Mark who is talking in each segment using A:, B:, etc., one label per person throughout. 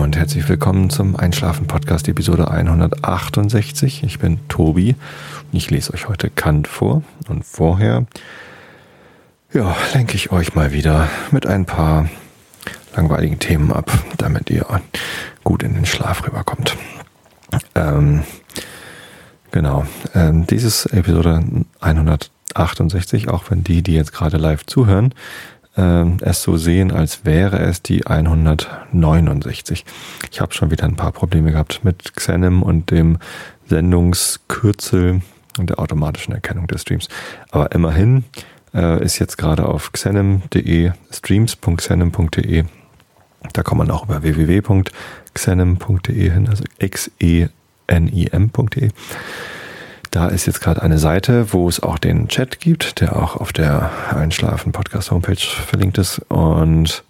A: Und herzlich willkommen zum Einschlafen Podcast Episode 168. Ich bin Tobi und ich lese euch heute Kant vor und vorher ja, lenke ich euch mal wieder mit ein paar langweiligen Themen ab, damit ihr gut in den Schlaf rüberkommt. Ähm, genau, ähm, dieses Episode 168, auch wenn die, die jetzt gerade live zuhören, es so sehen, als wäre es die 169. Ich habe schon wieder ein paar Probleme gehabt mit Xenem und dem Sendungskürzel und der automatischen Erkennung des Streams. Aber immerhin äh, ist jetzt gerade auf xenem.de, streams.xenem.de. Da kann man auch über www.xenem.de hin, also x-e-n-i-m.de. Da ist jetzt gerade eine Seite, wo es auch den Chat gibt, der auch auf der Einschlafen Podcast Homepage verlinkt ist und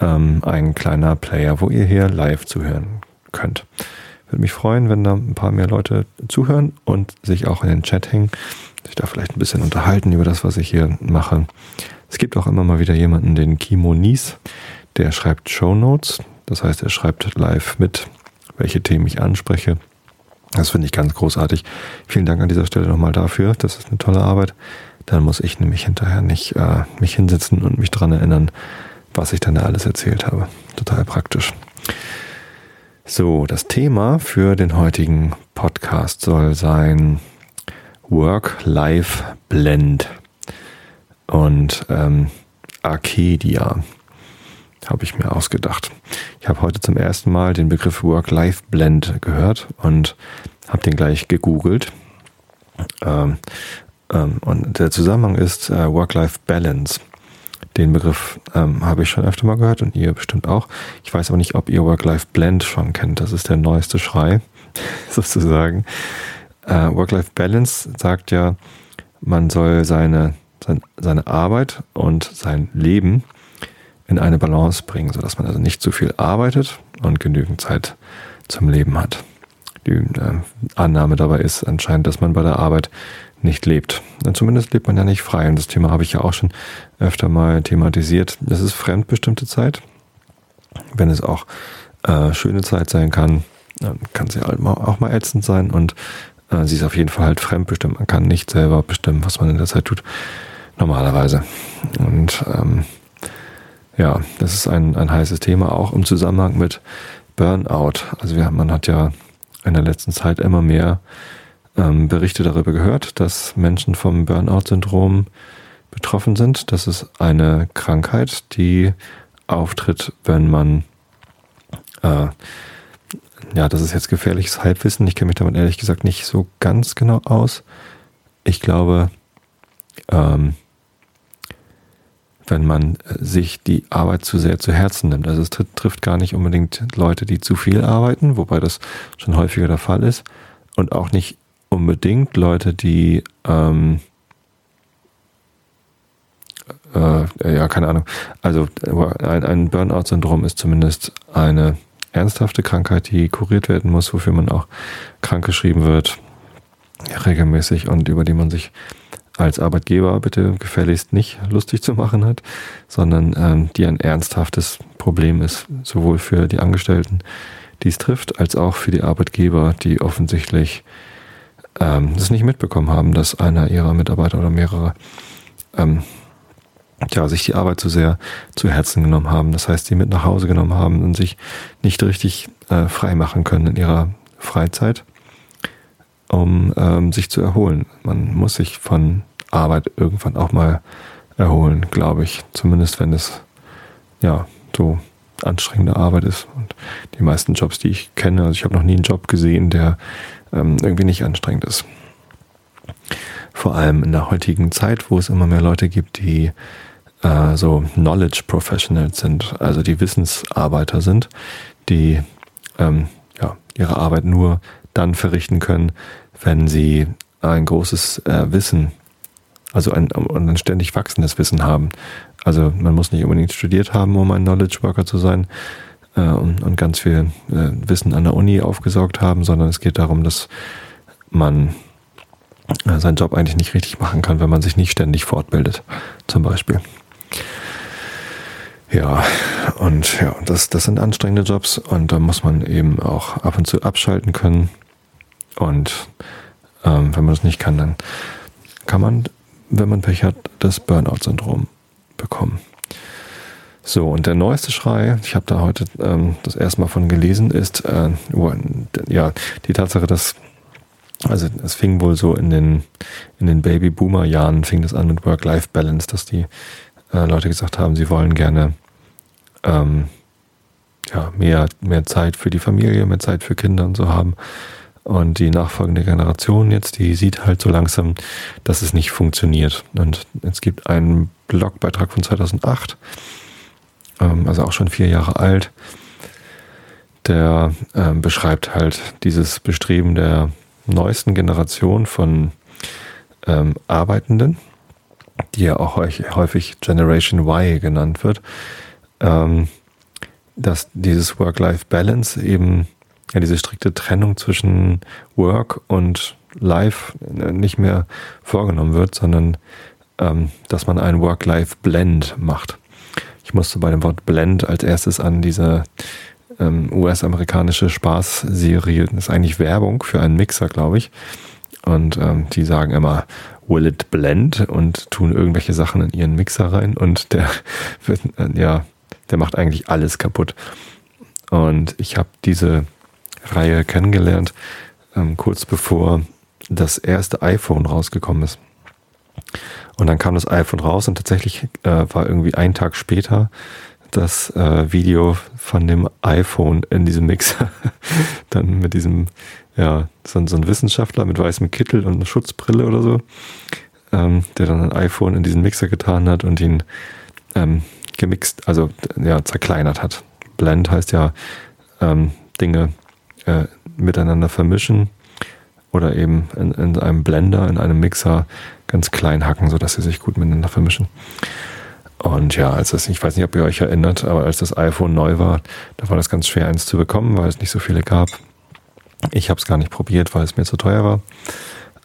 A: ähm, ein kleiner Player, wo ihr hier live zuhören könnt. Würde mich freuen, wenn da ein paar mehr Leute zuhören und sich auch in den Chat hängen, sich da vielleicht ein bisschen unterhalten über das, was ich hier mache. Es gibt auch immer mal wieder jemanden, den Kimo Nies, der schreibt Show Notes. Das heißt, er schreibt live mit, welche Themen ich anspreche das finde ich ganz großartig. Vielen Dank an dieser Stelle nochmal dafür. Das ist eine tolle Arbeit. Dann muss ich nämlich hinterher nicht äh, mich hinsetzen und mich dran erinnern, was ich dann da alles erzählt habe. Total praktisch. So, das Thema für den heutigen Podcast soll sein Work-Life-Blend und ähm, Arcadia habe ich mir ausgedacht. Ich habe heute zum ersten Mal den Begriff Work-Life-Blend gehört und habe den gleich gegoogelt. Ähm, ähm, und der Zusammenhang ist äh, Work-Life-Balance. Den Begriff ähm, habe ich schon öfter mal gehört und ihr bestimmt auch. Ich weiß aber nicht, ob ihr Work-Life-Blend schon kennt. Das ist der neueste Schrei, sozusagen. Äh, Work-Life-Balance sagt ja, man soll seine, sein, seine Arbeit und sein Leben in eine Balance bringen, sodass man also nicht zu viel arbeitet und genügend Zeit zum Leben hat. Die äh, Annahme dabei ist anscheinend, dass man bei der Arbeit nicht lebt. Denn zumindest lebt man ja nicht frei. Und das Thema habe ich ja auch schon öfter mal thematisiert. Es ist fremdbestimmte Zeit. Wenn es auch äh, schöne Zeit sein kann, dann kann sie halt auch mal ätzend sein und äh, sie ist auf jeden Fall halt fremdbestimmt. Man kann nicht selber bestimmen, was man in der Zeit tut. Normalerweise. Und ähm, ja, das ist ein, ein heißes Thema, auch im Zusammenhang mit Burnout. Also wir, man hat ja in der letzten Zeit immer mehr ähm, Berichte darüber gehört, dass Menschen vom Burnout-Syndrom betroffen sind. Das ist eine Krankheit, die auftritt, wenn man, äh, ja, das ist jetzt gefährliches Halbwissen. Ich kenne mich damit ehrlich gesagt nicht so ganz genau aus. Ich glaube, ähm, wenn man äh, sich die Arbeit zu sehr zu Herzen nimmt. Also es trifft gar nicht unbedingt Leute, die zu viel arbeiten, wobei das schon häufiger der Fall ist. Und auch nicht unbedingt Leute, die, ähm, äh, ja, keine Ahnung. Also ein, ein Burnout-Syndrom ist zumindest eine ernsthafte Krankheit, die kuriert werden muss, wofür man auch krankgeschrieben wird, regelmäßig und über die man sich als Arbeitgeber bitte gefälligst nicht lustig zu machen hat, sondern ähm, die ein ernsthaftes Problem ist, sowohl für die Angestellten, die es trifft, als auch für die Arbeitgeber, die offensichtlich ähm, nicht mitbekommen haben, dass einer ihrer Mitarbeiter oder mehrere ähm, ja, sich die Arbeit zu sehr zu Herzen genommen haben. Das heißt, sie mit nach Hause genommen haben und sich nicht richtig äh, frei machen können in ihrer Freizeit, um ähm, sich zu erholen. Man muss sich von Arbeit irgendwann auch mal erholen, glaube ich. Zumindest wenn es ja so anstrengende Arbeit ist. Und die meisten Jobs, die ich kenne, also ich habe noch nie einen Job gesehen, der ähm, irgendwie nicht anstrengend ist. Vor allem in der heutigen Zeit, wo es immer mehr Leute gibt, die äh, so Knowledge Professionals sind, also die Wissensarbeiter sind, die ähm, ja, ihre Arbeit nur dann verrichten können, wenn sie ein großes äh, Wissen also ein, ein ständig wachsendes Wissen haben. Also man muss nicht unbedingt studiert haben, um ein Knowledge Worker zu sein äh, und, und, ganz viel äh, Wissen an der Uni aufgesaugt haben, sondern es geht darum, dass man äh, seinen Job eigentlich nicht richtig machen kann, wenn man sich nicht ständig fortbildet, zum Beispiel. Ja, und ja, das, das sind anstrengende Jobs und da muss man eben auch ab und zu abschalten können. Und ähm, wenn man das nicht kann, dann kann man, wenn man Pech hat, das Burnout-Syndrom bekommen. So, und der neueste Schrei, ich habe da heute ähm, das erste Mal von gelesen, ist äh, ja die Tatsache, dass also es fing wohl so in den in den Baby-Boomer-Jahren fing das an mit Work-Life-Balance, dass die äh, Leute gesagt haben, sie wollen gerne ähm, ja, mehr, mehr Zeit für die Familie, mehr Zeit für Kinder und so haben. Und die nachfolgende Generation jetzt, die sieht halt so langsam, dass es nicht funktioniert. Und es gibt einen Blogbeitrag von 2008, ähm, also auch schon vier Jahre alt, der ähm, beschreibt halt dieses Bestreben der neuesten Generation von ähm, Arbeitenden, die ja auch häufig Generation Y genannt wird, dass dieses Work-Life-Balance eben ja diese strikte Trennung zwischen Work und Life nicht mehr vorgenommen wird, sondern ähm, dass man einen Work-Life-Blend macht. Ich musste bei dem Wort Blend als erstes an diese ähm, US-amerikanische Spaßserie, das ist eigentlich Werbung für einen Mixer, glaube ich. Und ähm, die sagen immer, will it blend und tun irgendwelche Sachen in ihren Mixer rein und der äh, ja, der macht eigentlich alles kaputt. Und ich habe diese Reihe kennengelernt, ähm, kurz bevor das erste iPhone rausgekommen ist. Und dann kam das iPhone raus und tatsächlich äh, war irgendwie ein Tag später das äh, Video von dem iPhone in diesem Mixer. dann mit diesem, ja, so, so, ein Wissenschaftler mit weißem Kittel und einer Schutzbrille oder so, ähm, der dann ein iPhone in diesen Mixer getan hat und ihn ähm, gemixt, also ja, zerkleinert hat. Blend heißt ja ähm, Dinge äh, miteinander vermischen oder eben in, in, einem Blender, in einem Mixer ganz klein hacken, sodass sie sich gut miteinander vermischen. Und ja, als das, ich weiß nicht, ob ihr euch erinnert, aber als das iPhone neu war, da war das ganz schwer, eins zu bekommen, weil es nicht so viele gab. Ich habe es gar nicht probiert, weil es mir zu teuer war.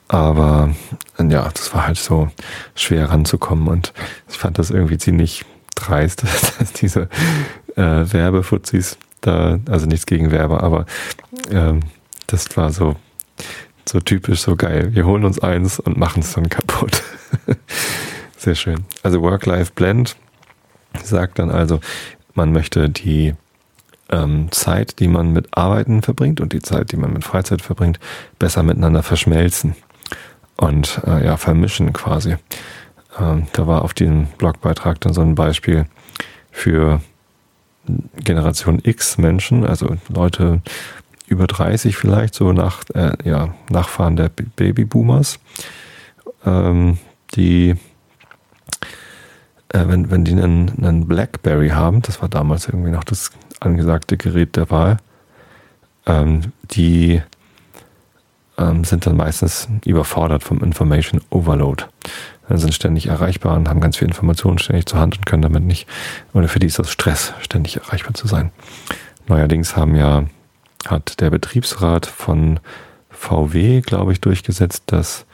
A: Aber ja, das war halt so schwer ranzukommen und ich fand das irgendwie ziemlich dreist, dass diese äh, Werbefuzis da, also nichts gegen Werber, aber ähm, das war so, so typisch, so geil. Wir holen uns eins und machen es dann kaputt. Sehr schön. Also Work-Life-Blend sagt dann also, man möchte die ähm, Zeit, die man mit Arbeiten verbringt und die Zeit, die man mit Freizeit verbringt, besser miteinander verschmelzen und äh, ja, vermischen quasi. Ähm, da war auf dem Blogbeitrag dann so ein Beispiel für Generation X Menschen, also Leute über 30 vielleicht, so nach, äh, ja, Nachfahren der Babyboomers, ähm, die, äh, wenn, wenn die einen, einen Blackberry haben, das war damals irgendwie noch das angesagte Gerät der Wahl, ähm, die ähm, sind dann meistens überfordert vom Information Overload sind ständig erreichbar und haben ganz viel Informationen ständig zur Hand und können damit nicht, oder für die ist das Stress, ständig erreichbar zu sein. Neuerdings haben ja, hat der Betriebsrat von VW, glaube ich, durchgesetzt, dass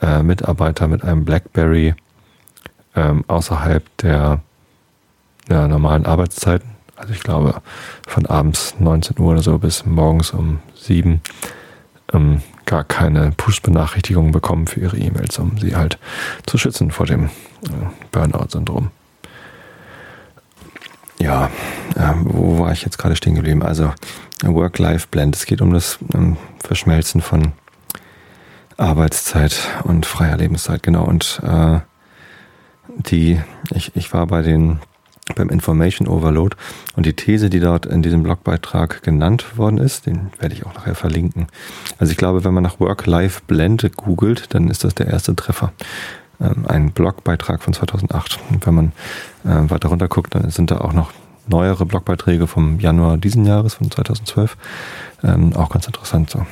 A: äh, Mitarbeiter mit einem BlackBerry ähm, außerhalb der ja, normalen Arbeitszeiten, also ich glaube von abends 19 Uhr oder so bis morgens um 7 ähm, gar keine Push-Benachrichtigungen bekommen für ihre E-Mails, um sie halt zu schützen vor dem äh, Burnout-Syndrom. Ja, äh, wo war ich jetzt gerade stehen geblieben? Also Work-Life-Blend. Es geht um das ähm, Verschmelzen von Arbeitszeit und freier Lebenszeit, genau. Und äh, die, ich, ich war bei den beim Information Overload. Und die These, die dort in diesem Blogbeitrag genannt worden ist, den werde ich auch nachher verlinken. Also ich glaube, wenn man nach Work-Life-Blend googelt, dann ist das der erste Treffer. Ähm, ein Blogbeitrag von 2008. Und wenn man äh, weiter runter guckt, dann sind da auch noch neuere Blogbeiträge vom Januar diesen Jahres, von 2012. Ähm, auch ganz interessant so.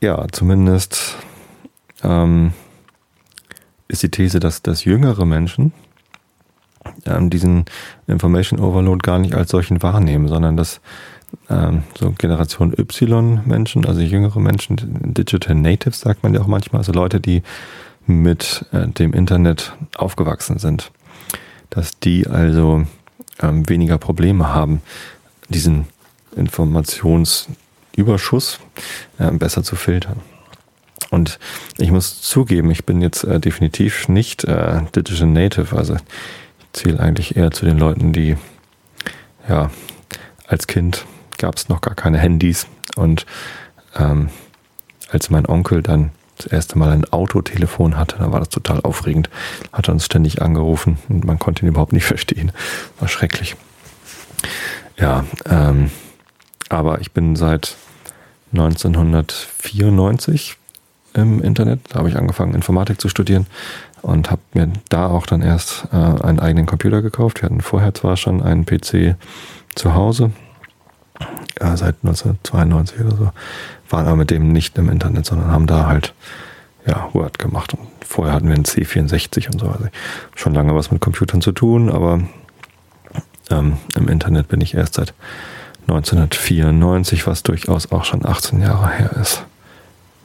A: Ja, zumindest ähm, ist die These, dass, dass jüngere Menschen ähm, diesen Information Overload gar nicht als solchen wahrnehmen, sondern dass ähm, so Generation Y Menschen, also jüngere Menschen, Digital Natives sagt man ja auch manchmal, also Leute, die mit äh, dem Internet aufgewachsen sind, dass die also ähm, weniger Probleme haben, diesen Informationsüberschuss äh, besser zu filtern. Und ich muss zugeben, ich bin jetzt äh, definitiv nicht äh, Digital Native, also zähle eigentlich eher zu den Leuten, die ja als Kind gab es noch gar keine Handys und ähm, als mein Onkel dann das erste Mal ein Autotelefon hatte, dann war das total aufregend. Hat er uns ständig angerufen und man konnte ihn überhaupt nicht verstehen. War schrecklich. Ja, ähm, aber ich bin seit 1994 im Internet. Da habe ich angefangen, Informatik zu studieren und habe mir da auch dann erst äh, einen eigenen Computer gekauft. Wir hatten vorher zwar schon einen PC zu Hause, äh, seit 1992 oder so, waren aber mit dem nicht im Internet, sondern haben da halt ja, Word gemacht. Und vorher hatten wir einen C64 und so. Also schon lange was mit Computern zu tun, aber ähm, im Internet bin ich erst seit 1994, was durchaus auch schon 18 Jahre her ist,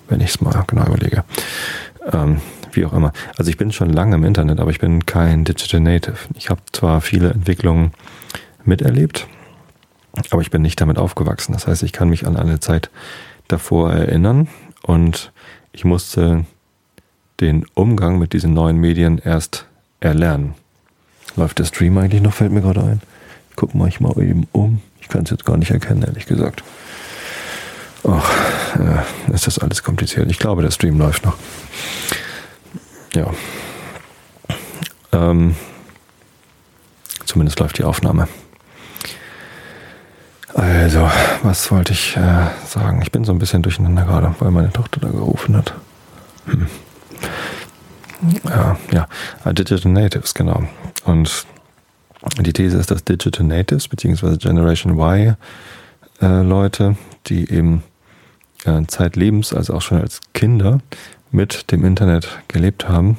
A: wenn ich es mal genau überlege. Ähm, wie auch immer. Also ich bin schon lange im Internet, aber ich bin kein Digital Native. Ich habe zwar viele Entwicklungen miterlebt, aber ich bin nicht damit aufgewachsen. Das heißt, ich kann mich an eine Zeit davor erinnern und ich musste den Umgang mit diesen neuen Medien erst erlernen. Läuft der Stream eigentlich noch? Fällt mir gerade ein. Ich gucke mal eben um. Ich kann es jetzt gar nicht erkennen, ehrlich gesagt. Ach, äh, ist das alles kompliziert. Ich glaube, der Stream läuft noch. Ja. Ähm, zumindest läuft die Aufnahme. Also, was wollte ich äh, sagen? Ich bin so ein bisschen durcheinander gerade, weil meine Tochter da gerufen hat. Hm. Ja, ja, äh, Digital Natives, genau. Und die These ist, dass Digital Natives beziehungsweise Generation Y äh, Leute, die eben zeitlebens, also auch schon als Kinder mit dem Internet gelebt haben.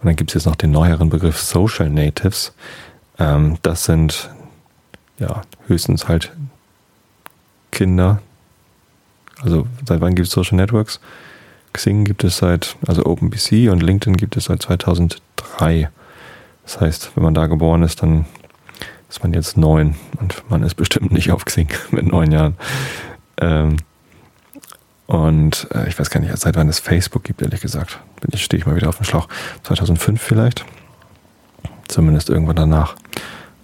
A: Und dann gibt es jetzt noch den neueren Begriff Social Natives. Ähm, das sind ja, höchstens halt Kinder. Also seit wann gibt es Social Networks? Xing gibt es seit, also OpenBC und LinkedIn gibt es seit 2003. Das heißt, wenn man da geboren ist, dann ist man jetzt neun und man ist bestimmt nicht auf Xing mit neun Jahren. Ähm, und äh, ich weiß gar nicht, seit wann es Facebook gibt, ehrlich gesagt. Bin ich, stehe ich mal wieder auf dem Schlauch. 2005 vielleicht. Zumindest irgendwann danach.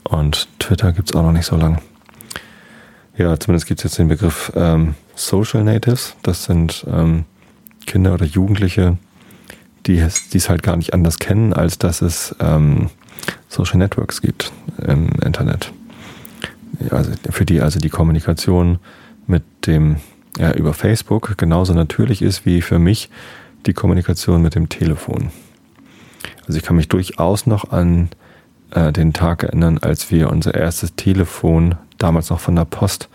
A: Und Twitter gibt es auch noch nicht so lange. Ja, zumindest gibt es jetzt den Begriff ähm, Social Natives. Das sind ähm, Kinder oder Jugendliche, die es halt gar nicht anders kennen, als dass es ähm, Social Networks gibt im Internet. Also für die also die Kommunikation dem ja, über Facebook genauso natürlich ist wie für mich die Kommunikation mit dem Telefon. Also ich kann mich durchaus noch an äh, den Tag erinnern, als wir unser erstes Telefon damals noch von der Post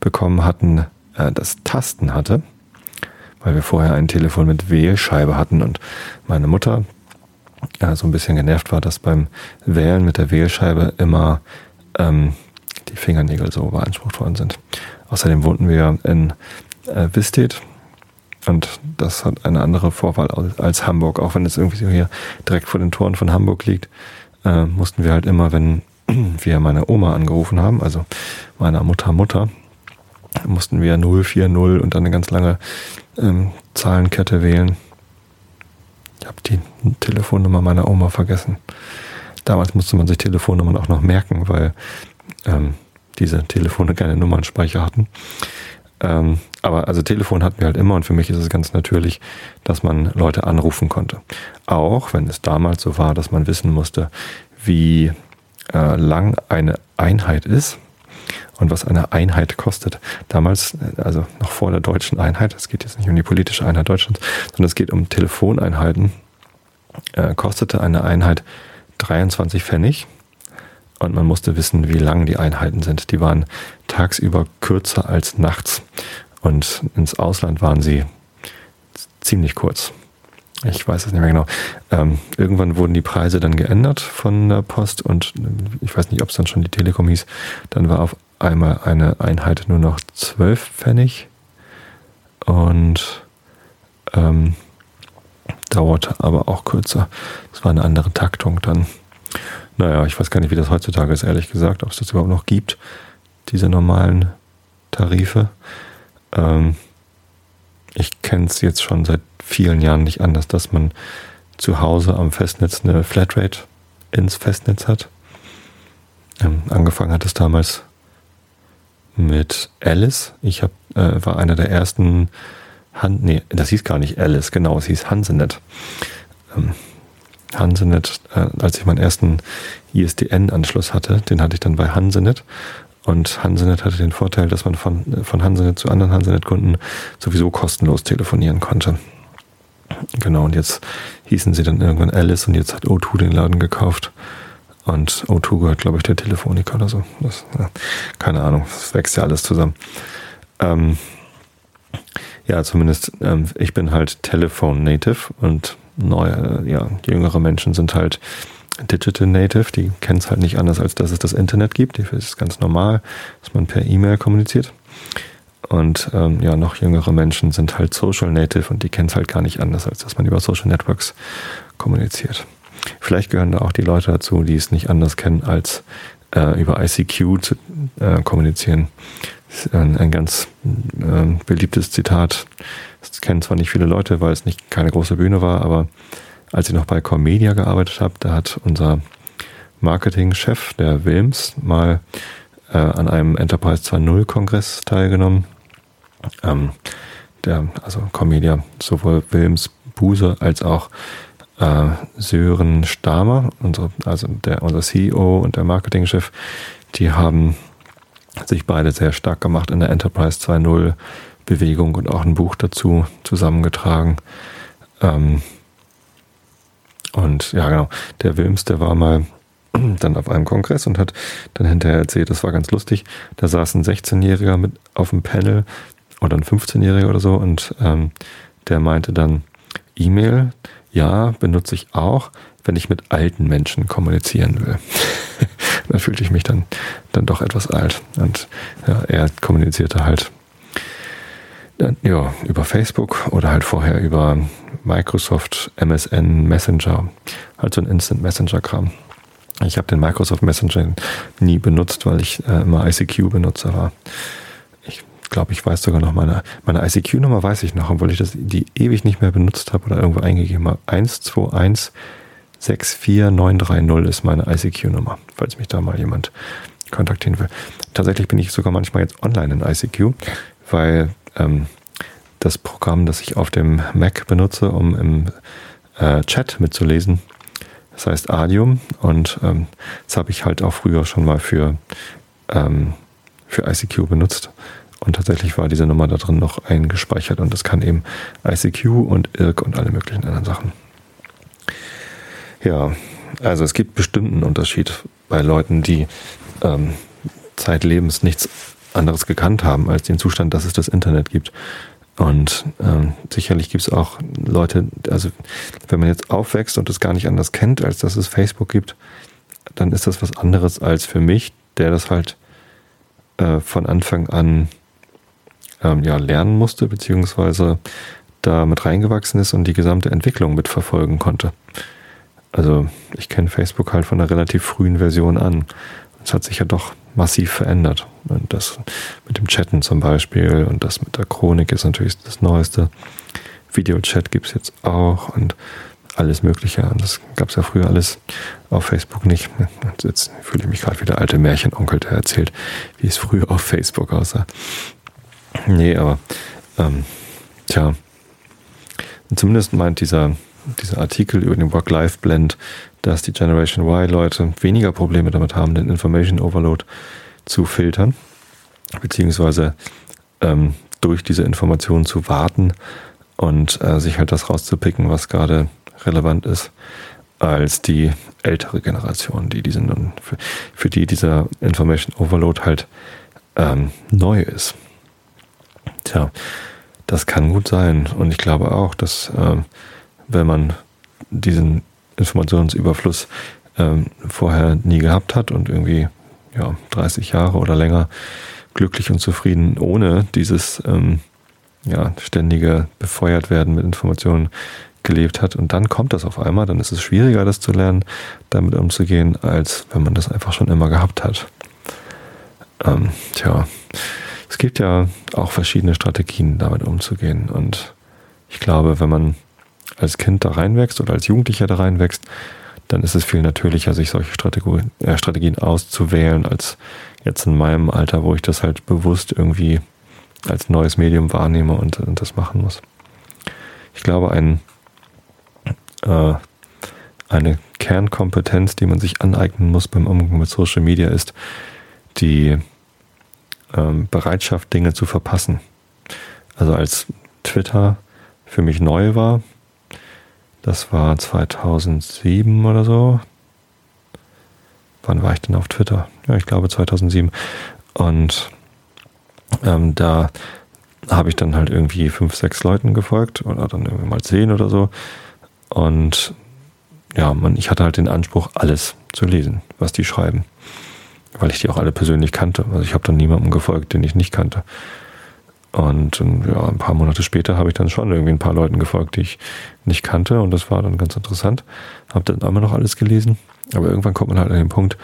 A: bekommen hatten, äh, das Tasten hatte, weil wir vorher ein Telefon mit Wählscheibe hatten und meine Mutter äh, so ein bisschen genervt war, dass beim Wählen mit der Wählscheibe immer ähm, die Fingernägel so beansprucht worden sind. Außerdem wohnten wir in äh, Wistedt und das hat eine andere Vorwahl als Hamburg, auch wenn es irgendwie so hier direkt vor den Toren von Hamburg liegt äh, mussten wir halt immer, wenn wir meine Oma angerufen haben, also meiner Mutter Mutter, mussten wir 040 und dann eine ganz lange ähm, Zahlenkette wählen. Ich habe die Telefonnummer meiner Oma vergessen. Damals musste man sich Telefonnummern auch noch merken, weil ähm, diese Telefone keine Nummernspeicher hatten. Ähm, aber also Telefon hatten wir halt immer und für mich ist es ganz natürlich, dass man Leute anrufen konnte. Auch wenn es damals so war, dass man wissen musste, wie äh, lang eine Einheit ist und was eine Einheit kostet. Damals, also noch vor der deutschen Einheit, es geht jetzt nicht um die politische Einheit Deutschlands, sondern es geht um Telefoneinheiten, äh, kostete eine Einheit 23 Pfennig und man musste wissen, wie lang die Einheiten sind. Die waren tagsüber kürzer als nachts und ins Ausland waren sie ziemlich kurz. Ich weiß es nicht mehr genau. Ähm, irgendwann wurden die Preise dann geändert von der Post und äh, ich weiß nicht, ob es dann schon die Telekom hieß. Dann war auf einmal eine Einheit nur noch 12 Pfennig und ähm, dauerte aber auch kürzer. Es war eine andere Taktung dann. Naja, ich weiß gar nicht, wie das heutzutage ist, ehrlich gesagt, ob es das überhaupt noch gibt, diese normalen Tarife. Ähm, ich kenne es jetzt schon seit vielen Jahren nicht anders, dass man zu Hause am Festnetz eine Flatrate ins Festnetz hat. Ähm, angefangen hat es damals mit Alice. Ich hab, äh, war einer der ersten Han nee, das hieß gar nicht Alice, genau, es hieß Hansenet. Ähm, Hansenet, äh, als ich meinen ersten ISDN-Anschluss hatte, den hatte ich dann bei Hansenet. Und Hansenet hatte den Vorteil, dass man von, von Hansenet zu anderen Hansenet-Kunden sowieso kostenlos telefonieren konnte. Genau, und jetzt hießen sie dann irgendwann Alice und jetzt hat O2 den Laden gekauft. Und O2 gehört, glaube ich, der Telefonica oder so. Das, ja, keine Ahnung, das wächst ja alles zusammen. Ähm, ja, zumindest, ähm, ich bin halt Telephone Native und neue, ja, jüngere Menschen sind halt Digital Native, die kennen es halt nicht anders, als dass es das Internet gibt. Das ist ganz normal, dass man per E-Mail kommuniziert. Und ähm, ja, noch jüngere Menschen sind halt Social Native und die kennen es halt gar nicht anders, als dass man über Social Networks kommuniziert. Vielleicht gehören da auch die Leute dazu, die es nicht anders kennen, als äh, über ICQ zu äh, kommunizieren. Ein, ein ganz äh, beliebtes Zitat. Das kennen zwar nicht viele Leute, weil es nicht keine große Bühne war, aber als ich noch bei Comedia gearbeitet habe, da hat unser Marketingchef, der Wilms, mal äh, an einem Enterprise 2.0 Kongress teilgenommen. Ähm, der, also Comedia, sowohl Wilms Buse als auch äh, Sören Stamer, unsere, also der, unser CEO und der Marketingchef, die haben sich beide sehr stark gemacht in der Enterprise 2.0 Bewegung und auch ein Buch dazu zusammengetragen. Ähm, und ja, genau, der Wilms, der war mal dann auf einem Kongress und hat dann hinterher erzählt, das war ganz lustig, da saß ein 16-Jähriger mit auf dem Panel oder ein 15-Jähriger oder so und ähm, der meinte dann, E-Mail, ja, benutze ich auch, wenn ich mit alten Menschen kommunizieren will. da fühlte ich mich dann, dann doch etwas alt. Und ja, er kommunizierte halt ja, über Facebook oder halt vorher über Microsoft MSN Messenger, halt so ein Instant Messenger-Kram. Ich habe den Microsoft Messenger nie benutzt, weil ich äh, immer ICQ-Benutzer war. Ich glaube, ich weiß sogar noch meine, meine ICQ-Nummer weiß ich noch, obwohl ich das, die ewig nicht mehr benutzt habe oder irgendwo eingegeben habe. 12164930 ist meine ICQ-Nummer, falls mich da mal jemand kontaktieren will. Tatsächlich bin ich sogar manchmal jetzt online in ICQ, weil ähm, das Programm, das ich auf dem Mac benutze, um im äh, Chat mitzulesen, das heißt Adium. Und ähm, das habe ich halt auch früher schon mal für, ähm, für ICQ benutzt. Und tatsächlich war diese Nummer da drin noch eingespeichert und das kann eben ICQ und IRC und alle möglichen anderen Sachen. Ja, also es gibt bestimmt einen Unterschied bei Leuten, die ähm, zeitlebens nichts anderes gekannt haben als den Zustand, dass es das Internet gibt. Und ähm, sicherlich gibt es auch Leute, also wenn man jetzt aufwächst und es gar nicht anders kennt, als dass es Facebook gibt, dann ist das was anderes als für mich, der das halt äh, von Anfang an ähm, ja, lernen musste, beziehungsweise da mit reingewachsen ist und die gesamte Entwicklung mitverfolgen konnte. Also ich kenne Facebook halt von einer relativ frühen Version an. Es hat sich ja doch massiv verändert. Und das mit dem Chatten zum Beispiel und das mit der Chronik ist natürlich das Neueste. Videochat gibt es jetzt auch und alles Mögliche. Und das gab es ja früher alles auf Facebook nicht. Und jetzt fühle ich mich gerade wie der alte Märchenonkel, der erzählt, wie es früher auf Facebook aussah. Nee, aber ähm, tja. Zumindest meint dieser, dieser Artikel über den Work-Life-Blend, dass die Generation Y-Leute weniger Probleme damit haben, den Information Overload zu filtern, beziehungsweise ähm, durch diese Informationen zu warten und äh, sich halt das rauszupicken, was gerade relevant ist, als die ältere Generation, die diese nun, für, für die dieser Information Overload halt ähm, neu ist. Tja, das kann gut sein. Und ich glaube auch, dass äh, wenn man diesen Informationsüberfluss ähm, vorher nie gehabt hat und irgendwie ja, 30 Jahre oder länger glücklich und zufrieden ohne dieses ähm, ja, ständige befeuert werden mit Informationen gelebt hat und dann kommt das auf einmal, dann ist es schwieriger, das zu lernen, damit umzugehen, als wenn man das einfach schon immer gehabt hat. Ähm, tja, es gibt ja auch verschiedene Strategien, damit umzugehen. Und ich glaube, wenn man als Kind da reinwächst oder als Jugendlicher da reinwächst, dann ist es viel natürlicher, sich solche Strategien, äh, Strategien auszuwählen, als jetzt in meinem Alter, wo ich das halt bewusst irgendwie als neues Medium wahrnehme und, und das machen muss. Ich glaube, ein, äh, eine Kernkompetenz, die man sich aneignen muss beim Umgang mit Social Media, ist die ähm, Bereitschaft, Dinge zu verpassen. Also als Twitter für mich neu war, das war 2007 oder so. Wann war ich denn auf Twitter? Ja, ich glaube 2007. Und ähm, da habe ich dann halt irgendwie fünf, sechs Leuten gefolgt oder dann irgendwie mal zehn oder so. Und ja, man, ich hatte halt den Anspruch, alles zu lesen, was die schreiben weil ich die auch alle persönlich kannte. Also ich habe dann niemandem gefolgt, den ich nicht kannte. Und ja, ein paar Monate später habe ich dann schon irgendwie ein paar Leuten gefolgt, die ich nicht kannte. Und das war dann ganz interessant. Habe dann immer noch alles gelesen. Aber irgendwann kommt man halt an den Punkt,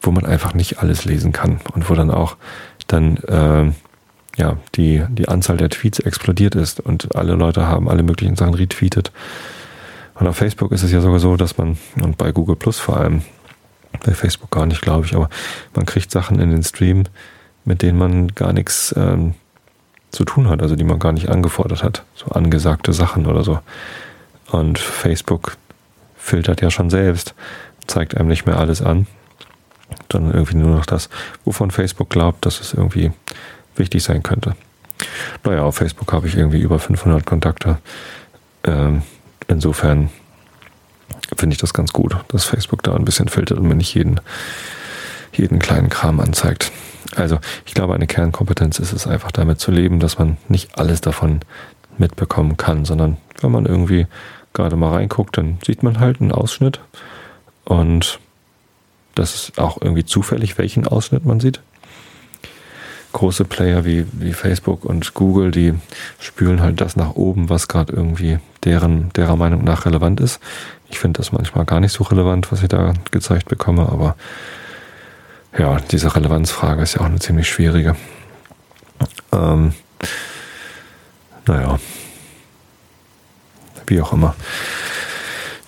A: wo man einfach nicht alles lesen kann. Und wo dann auch dann äh, ja, die, die Anzahl der Tweets explodiert ist und alle Leute haben alle möglichen Sachen retweetet. Und auf Facebook ist es ja sogar so, dass man, und bei Google Plus vor allem, bei Facebook gar nicht, glaube ich, aber man kriegt Sachen in den Stream, mit denen man gar nichts ähm, zu tun hat, also die man gar nicht angefordert hat. So angesagte Sachen oder so. Und Facebook filtert ja schon selbst, zeigt einem nicht mehr alles an, sondern irgendwie nur noch das, wovon Facebook glaubt, dass es irgendwie wichtig sein könnte. Naja, auf Facebook habe ich irgendwie über 500 Kontakte. Ähm, insofern finde ich das ganz gut, dass Facebook da ein bisschen filtert und mir nicht jeden, jeden kleinen Kram anzeigt. Also ich glaube, eine Kernkompetenz ist es einfach damit zu leben, dass man nicht alles davon mitbekommen kann, sondern wenn man irgendwie gerade mal reinguckt, dann sieht man halt einen Ausschnitt und das ist auch irgendwie zufällig, welchen Ausschnitt man sieht große Player wie, wie Facebook und Google, die spülen halt das nach oben, was gerade irgendwie deren, derer Meinung nach relevant ist. Ich finde das manchmal gar nicht so relevant, was ich da gezeigt bekomme, aber ja, diese Relevanzfrage ist ja auch eine ziemlich schwierige. Ähm, naja, wie auch immer.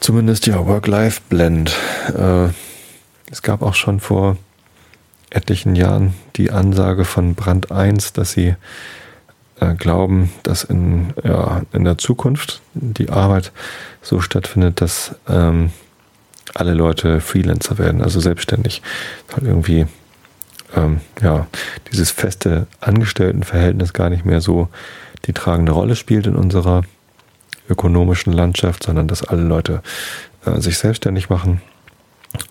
A: Zumindest ja, Work-Life-Blend. Äh, es gab auch schon vor etlichen Jahren die Ansage von Brand 1, dass sie äh, glauben, dass in, ja, in der Zukunft die Arbeit so stattfindet, dass ähm, alle Leute Freelancer werden, also selbstständig. Halt irgendwie ähm, ja, dieses feste Angestelltenverhältnis gar nicht mehr so die tragende Rolle spielt in unserer ökonomischen Landschaft, sondern dass alle Leute äh, sich selbstständig machen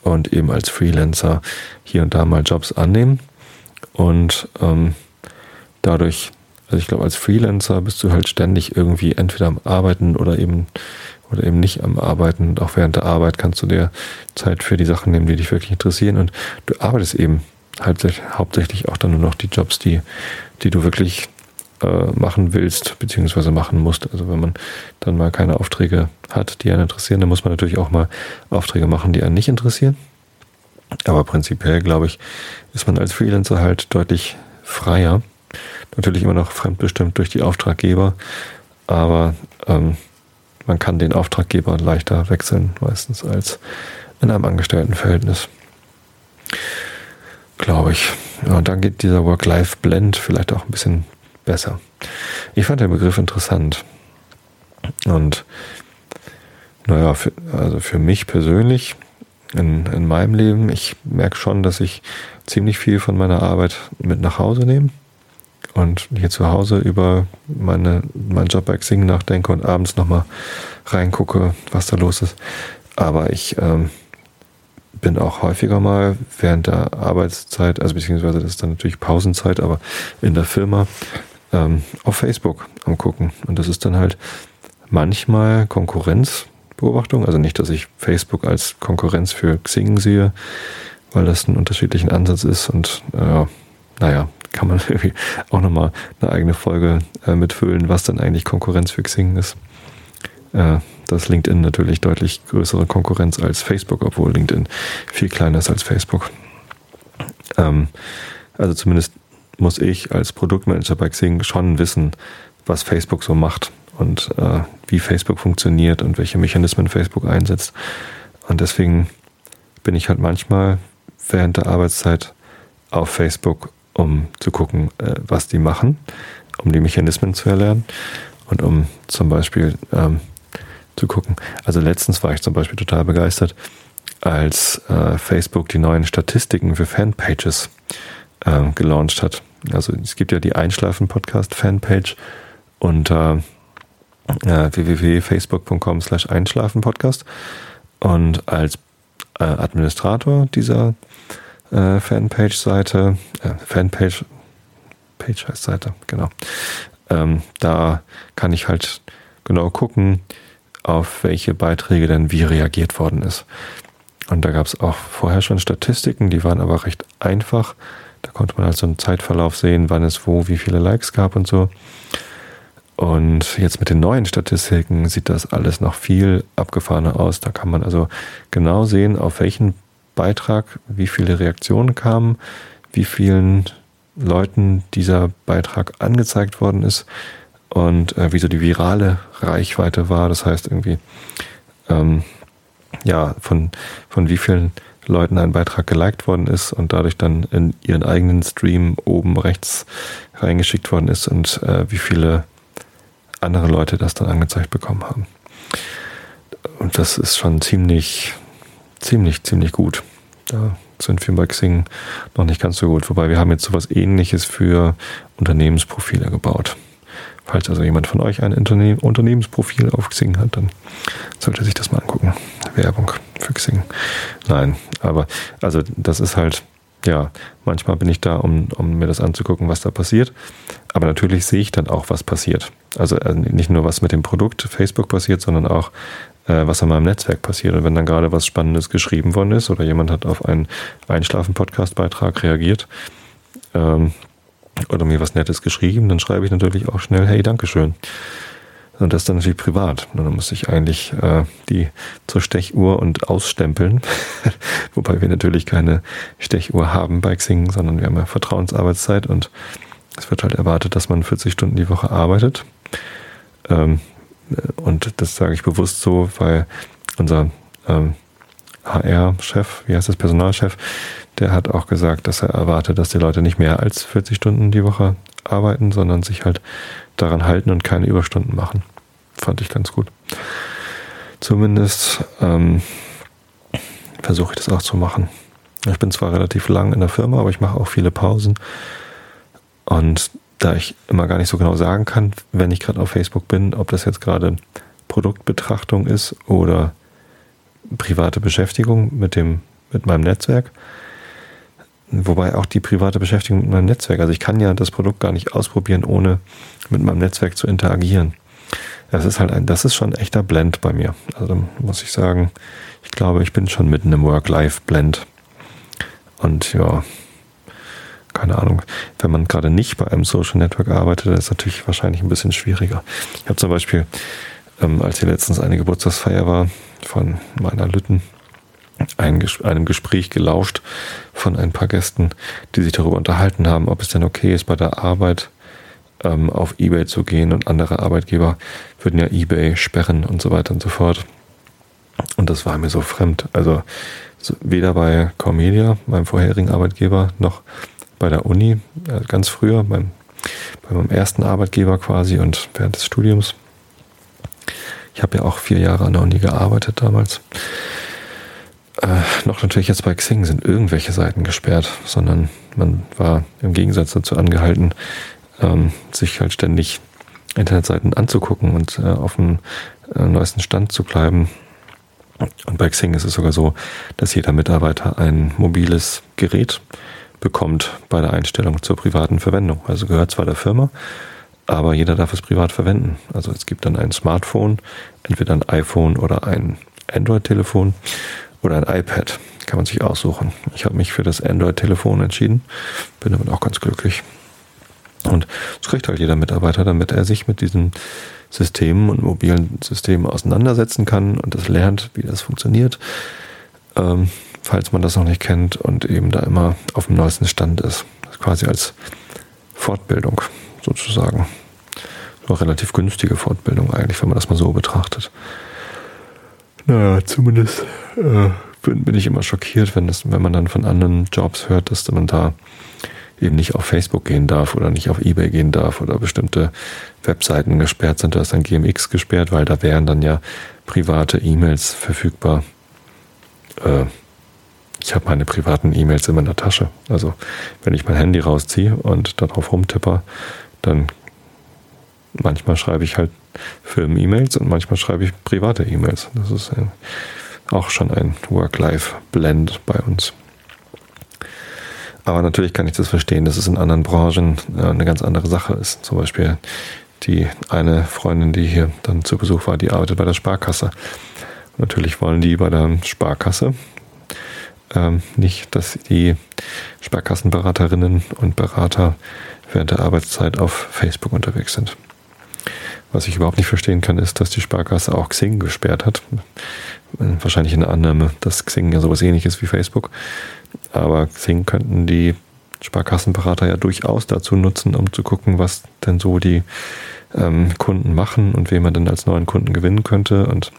A: und eben als Freelancer hier und da mal Jobs annehmen. Und ähm, dadurch, also ich glaube, als Freelancer bist du halt ständig irgendwie entweder am Arbeiten oder eben oder eben nicht am Arbeiten. Und auch während der Arbeit kannst du dir Zeit für die Sachen nehmen, die dich wirklich interessieren. Und du arbeitest eben hauptsächlich auch dann nur noch die Jobs, die, die du wirklich äh, machen willst, beziehungsweise machen musst. Also wenn man dann mal keine Aufträge hat, die einen interessieren, dann muss man natürlich auch mal Aufträge machen, die einen nicht interessieren. Aber prinzipiell, glaube ich, ist man als Freelancer halt deutlich freier. Natürlich immer noch fremdbestimmt durch die Auftraggeber, aber ähm, man kann den Auftraggeber leichter wechseln, meistens als in einem Angestelltenverhältnis. Glaube ich. Ja, und dann geht dieser Work-Life-Blend vielleicht auch ein bisschen besser. Ich fand den Begriff interessant. Und naja, für, also für mich persönlich in, in meinem Leben, ich merke schon, dass ich ziemlich viel von meiner Arbeit mit nach Hause nehme und hier zu Hause über meine, meinen Job bei Xing nachdenke und abends nochmal reingucke, was da los ist. Aber ich ähm, bin auch häufiger mal während der Arbeitszeit, also beziehungsweise das ist dann natürlich Pausenzeit, aber in der Firma ähm, auf Facebook am gucken. Und das ist dann halt manchmal Konkurrenzbeobachtung. Also nicht, dass ich Facebook als Konkurrenz für Xing sehe, weil das einen unterschiedlichen Ansatz ist. Und äh, naja, kann man irgendwie auch nochmal eine eigene Folge äh, mitfüllen, was dann eigentlich Konkurrenz für Xing ist. Äh, Da ist LinkedIn natürlich deutlich größere Konkurrenz als Facebook, obwohl LinkedIn viel kleiner ist als Facebook. Ähm, also zumindest muss ich als Produktmanager bei Xing schon wissen, was Facebook so macht und äh, wie Facebook funktioniert und welche Mechanismen Facebook einsetzt. Und deswegen bin ich halt manchmal während der Arbeitszeit auf Facebook, um zu gucken, äh, was die machen, um die Mechanismen zu erlernen und um zum Beispiel ähm, zu gucken. Also letztens war ich zum Beispiel total begeistert, als äh, Facebook die neuen Statistiken für Fanpages äh, gelauncht hat. Also es gibt ja die Einschlafen-Podcast-Fanpage unter äh, www.facebook.com slash Einschlafen-Podcast. Und als äh, Administrator dieser äh, Fanpage-Seite, äh, Fanpage, Page heißt Seite, genau. Ähm, da kann ich halt genau gucken, auf welche Beiträge denn wie reagiert worden ist. Und da gab es auch vorher schon Statistiken, die waren aber recht einfach. Da konnte man also einen Zeitverlauf sehen, wann es wo, wie viele Likes gab und so. Und jetzt mit den neuen Statistiken sieht das alles noch viel abgefahrener aus. Da kann man also genau sehen, auf welchen Beitrag wie viele Reaktionen kamen, wie vielen Leuten dieser Beitrag angezeigt worden ist und äh, wie so die virale Reichweite war. Das heißt irgendwie, ähm, ja, von, von wie vielen Leuten ein Beitrag geliked worden ist und dadurch dann in ihren eigenen Stream oben rechts reingeschickt worden ist und äh, wie viele andere Leute das dann angezeigt bekommen haben. Und das ist schon ziemlich, ziemlich, ziemlich gut. Da sind wir bei Xing noch nicht ganz so gut. Wobei wir haben jetzt sowas ähnliches für Unternehmensprofile gebaut. Falls also jemand von euch ein Unternehmen, Unternehmensprofil auf Xing hat, dann sollte sich das mal angucken. Werbung für Xing. Nein, aber also das ist halt, ja, manchmal bin ich da, um, um mir das anzugucken, was da passiert. Aber natürlich sehe ich dann auch, was passiert. Also äh, nicht nur, was mit dem Produkt Facebook passiert, sondern auch, was an meinem Netzwerk passiert. Und wenn dann gerade was Spannendes geschrieben worden ist oder jemand hat auf einen Einschlafen-Podcast-Beitrag reagiert, ähm, oder mir was Nettes geschrieben, dann schreibe ich natürlich auch schnell, hey, Dankeschön. Und das dann natürlich privat. Und dann muss ich eigentlich äh, die zur Stechuhr und ausstempeln. Wobei wir natürlich keine Stechuhr haben bei Xing, sondern wir haben ja Vertrauensarbeitszeit und es wird halt erwartet, dass man 40 Stunden die Woche arbeitet. Ähm, und das sage ich bewusst so, weil unser ähm, HR-Chef, wie heißt das, Personalchef, der hat auch gesagt, dass er erwartet, dass die Leute nicht mehr als 40 Stunden die Woche arbeiten, sondern sich halt daran halten und keine Überstunden machen. Fand ich ganz gut. Zumindest ähm, versuche ich das auch zu machen. Ich bin zwar relativ lang in der Firma, aber ich mache auch viele Pausen. Und da ich immer gar nicht so genau sagen kann, wenn ich gerade auf Facebook bin, ob das jetzt gerade Produktbetrachtung ist oder private Beschäftigung mit dem mit meinem Netzwerk, Wobei auch die private Beschäftigung mit meinem Netzwerk, also ich kann ja das Produkt gar nicht ausprobieren, ohne mit meinem Netzwerk zu interagieren. Das ist halt ein, das ist schon ein echter Blend bei mir. Also muss ich sagen, ich glaube, ich bin schon mitten im Work-Life-Blend. Und ja, keine Ahnung, wenn man gerade nicht bei einem Social Network arbeitet, dann ist natürlich wahrscheinlich ein bisschen schwieriger. Ich habe zum Beispiel, ähm, als hier letztens eine Geburtstagsfeier war von meiner Lütten, einem Gespräch gelauscht von ein paar Gästen, die sich darüber unterhalten haben, ob es denn okay ist, bei der Arbeit ähm, auf Ebay zu gehen und andere Arbeitgeber würden ja Ebay sperren und so weiter und so fort. Und das war mir so fremd. Also so, weder bei Cormedia, meinem vorherigen Arbeitgeber, noch bei der Uni, äh, ganz früher, beim, bei meinem ersten Arbeitgeber quasi und während des Studiums. Ich habe ja auch vier Jahre an der Uni gearbeitet damals äh, noch natürlich jetzt bei Xing sind irgendwelche Seiten gesperrt, sondern man war im Gegensatz dazu angehalten, ähm, sich halt ständig Internetseiten anzugucken und äh, auf dem äh, neuesten Stand zu bleiben. Und bei Xing ist es sogar so, dass jeder Mitarbeiter ein mobiles Gerät bekommt bei der Einstellung zur privaten Verwendung. Also gehört zwar der Firma, aber jeder darf es privat verwenden. Also es gibt dann ein Smartphone, entweder ein iPhone oder ein Android-Telefon oder ein iPad. Kann man sich aussuchen. Ich habe mich für das Android-Telefon entschieden. Bin damit auch ganz glücklich. Und das kriegt halt jeder Mitarbeiter, damit er sich mit diesen Systemen und mobilen Systemen auseinandersetzen kann und das lernt, wie das funktioniert, ähm, falls man das noch nicht kennt und eben da immer auf dem neuesten Stand ist. quasi als Fortbildung sozusagen. So eine relativ günstige Fortbildung eigentlich, wenn man das mal so betrachtet. Naja, zumindest äh, bin ich immer schockiert, wenn, das, wenn man dann von anderen Jobs hört, dass man da eben nicht auf Facebook gehen darf oder nicht auf Ebay gehen darf oder bestimmte Webseiten gesperrt sind. Da ist dann GMX gesperrt, weil da wären dann ja private E-Mails verfügbar. Äh, ich habe meine privaten E-Mails immer in der Tasche. Also wenn ich mein Handy rausziehe und darauf rumtippe, dann manchmal schreibe ich halt Firmen-E-Mails und manchmal schreibe ich private E-Mails. Das ist ein, auch schon ein Work-Life-Blend bei uns. Aber natürlich kann ich das verstehen, dass es in anderen Branchen äh, eine ganz andere Sache ist. Zum Beispiel die eine Freundin, die hier dann zu Besuch war, die arbeitet bei der Sparkasse. Natürlich wollen die bei der Sparkasse ähm, nicht, dass die Sparkassenberaterinnen und Berater während der Arbeitszeit auf Facebook unterwegs sind. Was ich überhaupt nicht verstehen kann, ist, dass die Sparkasse auch Xing gesperrt hat. Wahrscheinlich eine Annahme, dass Xing ja sowas ähnliches wie Facebook. Aber Xing könnten die Sparkassenberater ja durchaus dazu nutzen, um zu gucken, was denn so die ähm, Kunden machen und wen man denn als neuen Kunden gewinnen könnte. Und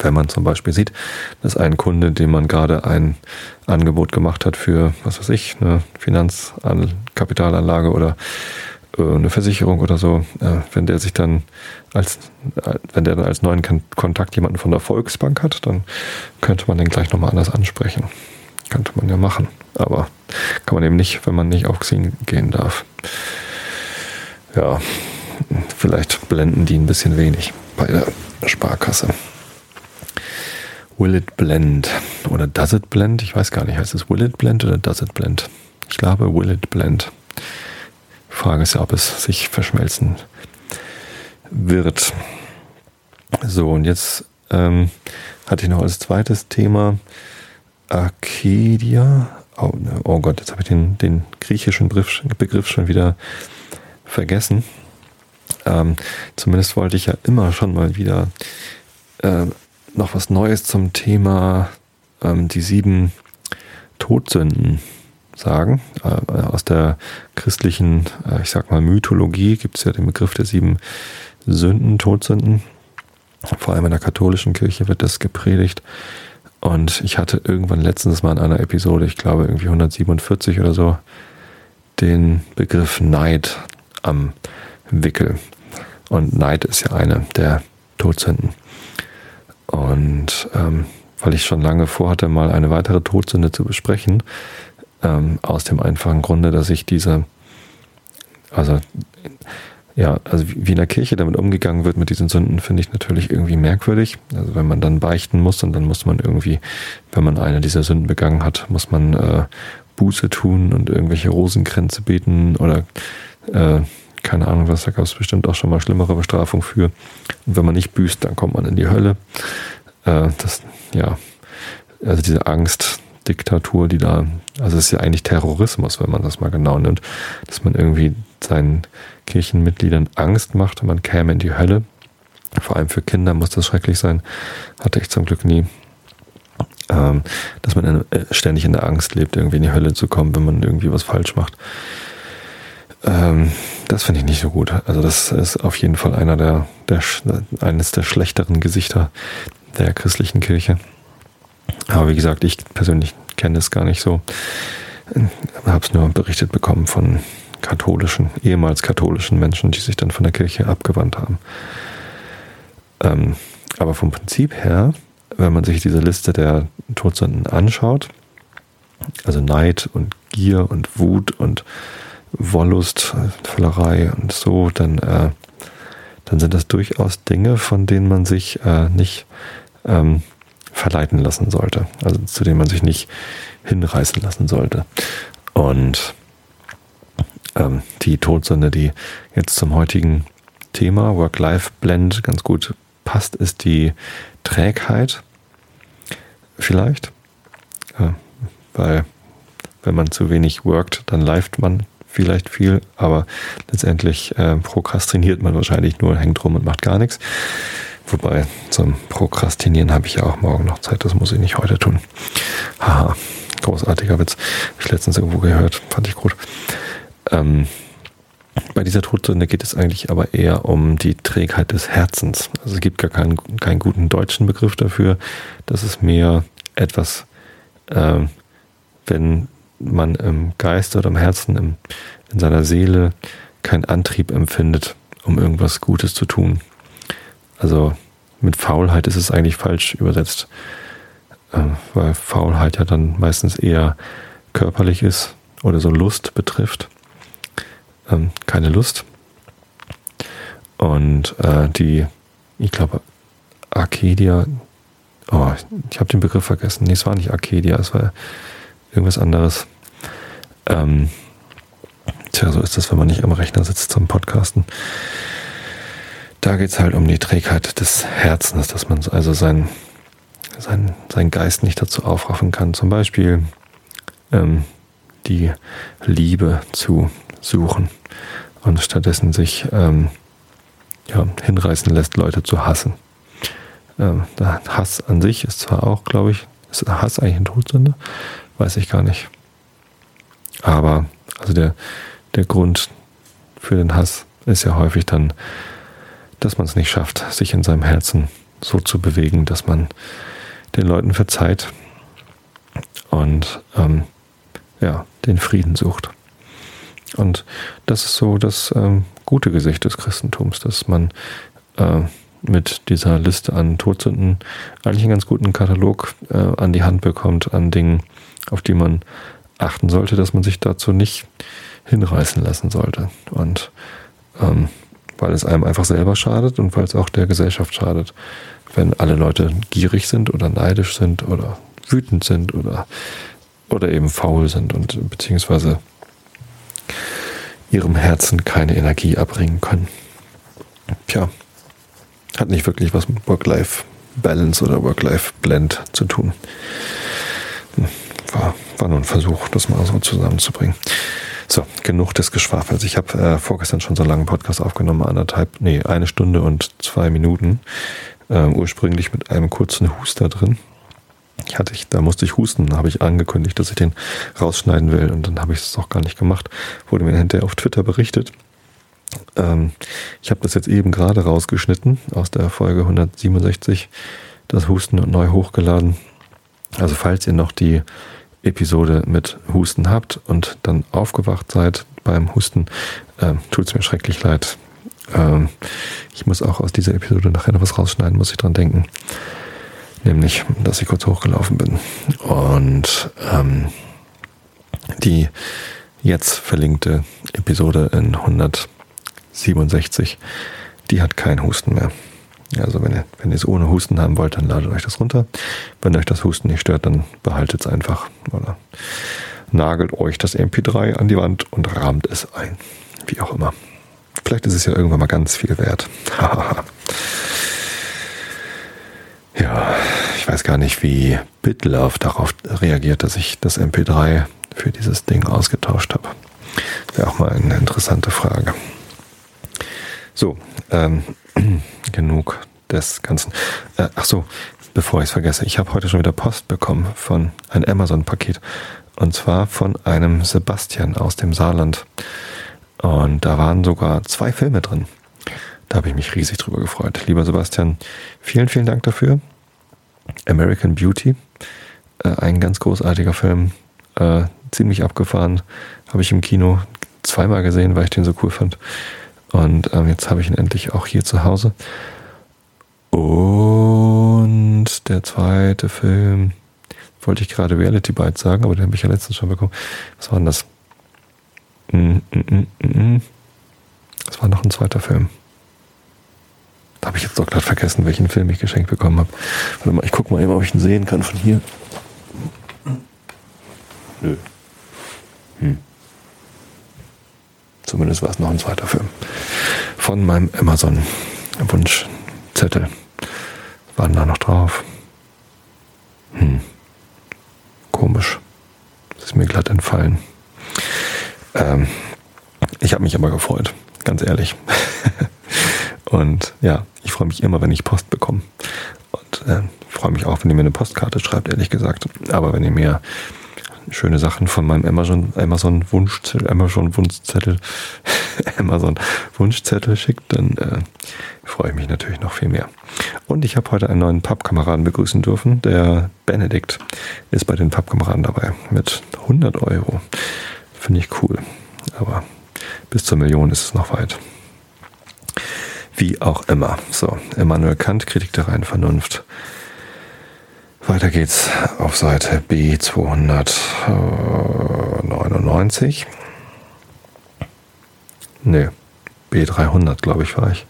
A: wenn man zum Beispiel sieht, dass ein Kunde, dem man gerade ein Angebot gemacht hat für, was weiß ich, eine Finanzkapitalanlage oder äh, eine Versicherung oder so, äh, wenn der sich dann als, äh, wenn der dann als neuen Kontakt jemanden von der Volksbank hat, dann könnte man den gleich nochmal anders ansprechen. Könnte man ja machen. Aber kann man eben nicht, wenn man nicht auf Xing gehen darf. Ja, vielleicht blenden die ein bisschen wenig bei der Sparkasse. Will it blend? Oder does it blend? Ich weiß gar nicht. Heißt es will it blend oder does it blend? Ich glaube, will it blend. Die Frage ist ja, ob es sich verschmelzen wird. So, und jetzt ähm, hatte ich noch als zweites Thema Arcadia. Oh, ne, oh Gott, jetzt habe ich den, den griechischen Begriff, schon wieder vergessen. Ähm, zumindest wollte ich ja immer schon mal wieder äh, noch was Neues zum Thema ähm, die sieben Todsünden sagen. Äh, aus der christlichen, äh, ich sag mal, Mythologie gibt es ja den Begriff der sieben Sünden, Todsünden. Vor allem in der katholischen Kirche wird das gepredigt. Und ich hatte irgendwann letztens mal in einer Episode, ich glaube irgendwie 147 oder so, den Begriff Neid am Wickel. Und Neid ist ja eine der Todsünden. Und ähm, weil ich schon lange vorhatte, mal eine weitere Todsünde zu besprechen, ähm, aus dem einfachen Grunde, dass ich diese, also ja, also wie in der Kirche damit umgegangen wird mit diesen Sünden, finde ich natürlich irgendwie merkwürdig. Also wenn man dann beichten muss und dann muss man irgendwie, wenn man eine dieser Sünden begangen hat, muss man äh, Buße tun und irgendwelche Rosenkränze beten oder äh, keine Ahnung was, da gab es bestimmt auch schon mal schlimmere Bestrafung für. Und wenn man nicht büßt, dann kommt man in die Hölle. Äh, das, ja, also diese Angstdiktatur, die da, also es ist ja eigentlich Terrorismus, wenn man das mal genau nimmt, dass man irgendwie seinen Kirchenmitgliedern Angst macht, man käme in die Hölle. Vor allem für Kinder muss das schrecklich sein. Hatte ich zum Glück nie. Ähm, dass man in, äh, ständig in der Angst lebt, irgendwie in die Hölle zu kommen, wenn man irgendwie was falsch macht. Ähm, das finde ich nicht so gut. Also das ist auf jeden Fall einer der, der eines der schlechteren Gesichter der christlichen Kirche. Aber wie gesagt, ich persönlich kenne es gar nicht so. Habe es nur berichtet bekommen von katholischen, ehemals katholischen Menschen, die sich dann von der Kirche abgewandt haben. Ähm, aber vom Prinzip her, wenn man sich diese Liste der Todsünden anschaut, also Neid und Gier und Wut und Wollust, Völlerei und so, dann, äh, dann sind das durchaus Dinge, von denen man sich äh, nicht ähm, verleiten lassen sollte. Also zu denen man sich nicht hinreißen lassen sollte. Und ähm, die Todsünde, die jetzt zum heutigen Thema Work-Life-Blend ganz gut passt, ist die Trägheit. Vielleicht. Äh, weil wenn man zu wenig workt, dann leift man vielleicht viel, aber letztendlich äh, prokrastiniert man wahrscheinlich nur, hängt rum und macht gar nichts. Wobei zum Prokrastinieren habe ich ja auch morgen noch Zeit, das muss ich nicht heute tun. Haha, großartiger Witz. Habe ich letztens irgendwo gehört, fand ich gut. Ähm, bei dieser Todsünde geht es eigentlich aber eher um die Trägheit des Herzens. Also es gibt gar keinen, keinen guten deutschen Begriff dafür. Das ist mehr etwas, äh, wenn man im Geist oder im Herzen, im, in seiner Seele keinen Antrieb empfindet, um irgendwas Gutes zu tun. Also mit Faulheit ist es eigentlich falsch übersetzt, äh, weil Faulheit ja dann meistens eher körperlich ist oder so Lust betrifft. Ähm, keine Lust. Und äh, die, ich glaube, Arcadia, oh, ich habe den Begriff vergessen. Nee, es war nicht Arcadia, es war irgendwas anderes. Ähm, tja, so ist das, wenn man nicht am Rechner sitzt zum Podcasten. Da geht es halt um die Trägheit des Herzens, dass man also sein, sein, sein Geist nicht dazu aufraffen kann. Zum Beispiel ähm, die Liebe zu suchen und stattdessen sich ähm, ja, hinreißen lässt, Leute zu hassen. Ähm, Hass an sich ist zwar auch, glaube ich, ist Hass eigentlich ein Todsünde? Weiß ich gar nicht. Aber also der, der Grund für den Hass ist ja häufig dann, dass man es nicht schafft, sich in seinem Herzen so zu bewegen, dass man den Leuten verzeiht und ähm, ja, den Frieden sucht. Und das ist so das ähm, gute Gesicht des Christentums, dass man äh, mit dieser Liste an Todsünden eigentlich einen ganz guten Katalog äh, an die Hand bekommt, an Dingen, auf die man achten sollte, dass man sich dazu nicht hinreißen lassen sollte. Und ähm, weil es einem einfach selber schadet und weil es auch der Gesellschaft schadet, wenn alle Leute gierig sind oder neidisch sind oder wütend sind oder, oder eben faul sind und beziehungsweise ihrem Herzen keine Energie abbringen können. Tja, hat nicht wirklich was mit Work-Life-Balance oder Work-Life-Blend zu tun. War, war nur ein Versuch, das mal so zusammenzubringen. So, genug des Geschwafels. Ich habe äh, vorgestern schon so einen langen Podcast aufgenommen, anderthalb, nee, eine Stunde und zwei Minuten. Äh, ursprünglich mit einem kurzen Huster drin. Ich hatte ich, da musste ich husten, habe ich angekündigt, dass ich den rausschneiden will und dann habe ich es auch gar nicht gemacht. Wurde mir hinterher auf Twitter berichtet. Ähm, ich habe das jetzt eben gerade rausgeschnitten aus der Folge 167, das Husten und neu hochgeladen. Also falls ihr noch die Episode mit Husten habt und dann aufgewacht seid beim Husten, äh, tut es mir schrecklich leid. Ähm, ich muss auch aus dieser Episode nachher noch was rausschneiden, muss ich dran denken. Nämlich, dass ich kurz hochgelaufen bin. Und ähm, die jetzt verlinkte Episode in 167, die hat keinen Husten mehr. Also wenn ihr, wenn ihr es ohne Husten haben wollt, dann ladet euch das runter. Wenn euch das Husten nicht stört, dann behaltet es einfach oder nagelt euch das MP3 an die Wand und rahmt es ein. Wie auch immer. Vielleicht ist es ja irgendwann mal ganz viel wert. Ja, ich weiß gar nicht, wie BitLove darauf reagiert, dass ich das MP3 für dieses Ding ausgetauscht habe. Wäre auch mal eine interessante Frage. So, ähm, genug des Ganzen. Äh, ach so, bevor ich es vergesse, ich habe heute schon wieder Post bekommen von einem Amazon-Paket. Und zwar von einem Sebastian aus dem Saarland. Und da waren sogar zwei Filme drin. Da habe ich mich riesig drüber gefreut. Lieber Sebastian, vielen, vielen Dank dafür. American Beauty, äh, ein ganz großartiger Film, äh, ziemlich abgefahren, habe ich im Kino zweimal gesehen, weil ich den so cool fand. Und ähm, jetzt habe ich ihn endlich auch hier zu Hause. Und der zweite Film, wollte ich gerade Reality Bites sagen, aber den habe ich ja letztens schon bekommen. Was war denn das? Mm, mm, mm, das war noch ein zweiter Film. Da habe ich jetzt doch gerade vergessen, welchen Film ich geschenkt bekommen habe. Warte mal, ich gucke mal eben, ob ich ihn sehen kann von hier. Nö. Hm. Zumindest war es noch ein zweiter Film. Von meinem Amazon-Wunschzettel. War da noch drauf? Hm. Komisch. Das ist mir glatt entfallen. Ähm, Ich habe mich aber gefreut, ganz ehrlich. und ja, ich freue mich immer, wenn ich Post bekomme. Und äh, freue mich auch, wenn ihr mir eine Postkarte schreibt, ehrlich gesagt. Aber wenn ihr mir schöne Sachen von meinem Amazon, Amazon Wunschzettel, Amazon Wunschzettel, Amazon Wunschzettel schickt, dann äh, freue ich mich natürlich noch viel mehr. Und ich habe heute einen neuen Pappkameraden begrüßen dürfen. Der Benedikt ist bei den Pappkameraden dabei mit 100 Euro. Finde ich cool. Aber bis zur Million ist es noch weit. Wie auch immer. So, Immanuel Kant, Kritik der reinen Vernunft. Weiter geht's auf Seite B299. Ne, B300, glaube ich, war ich.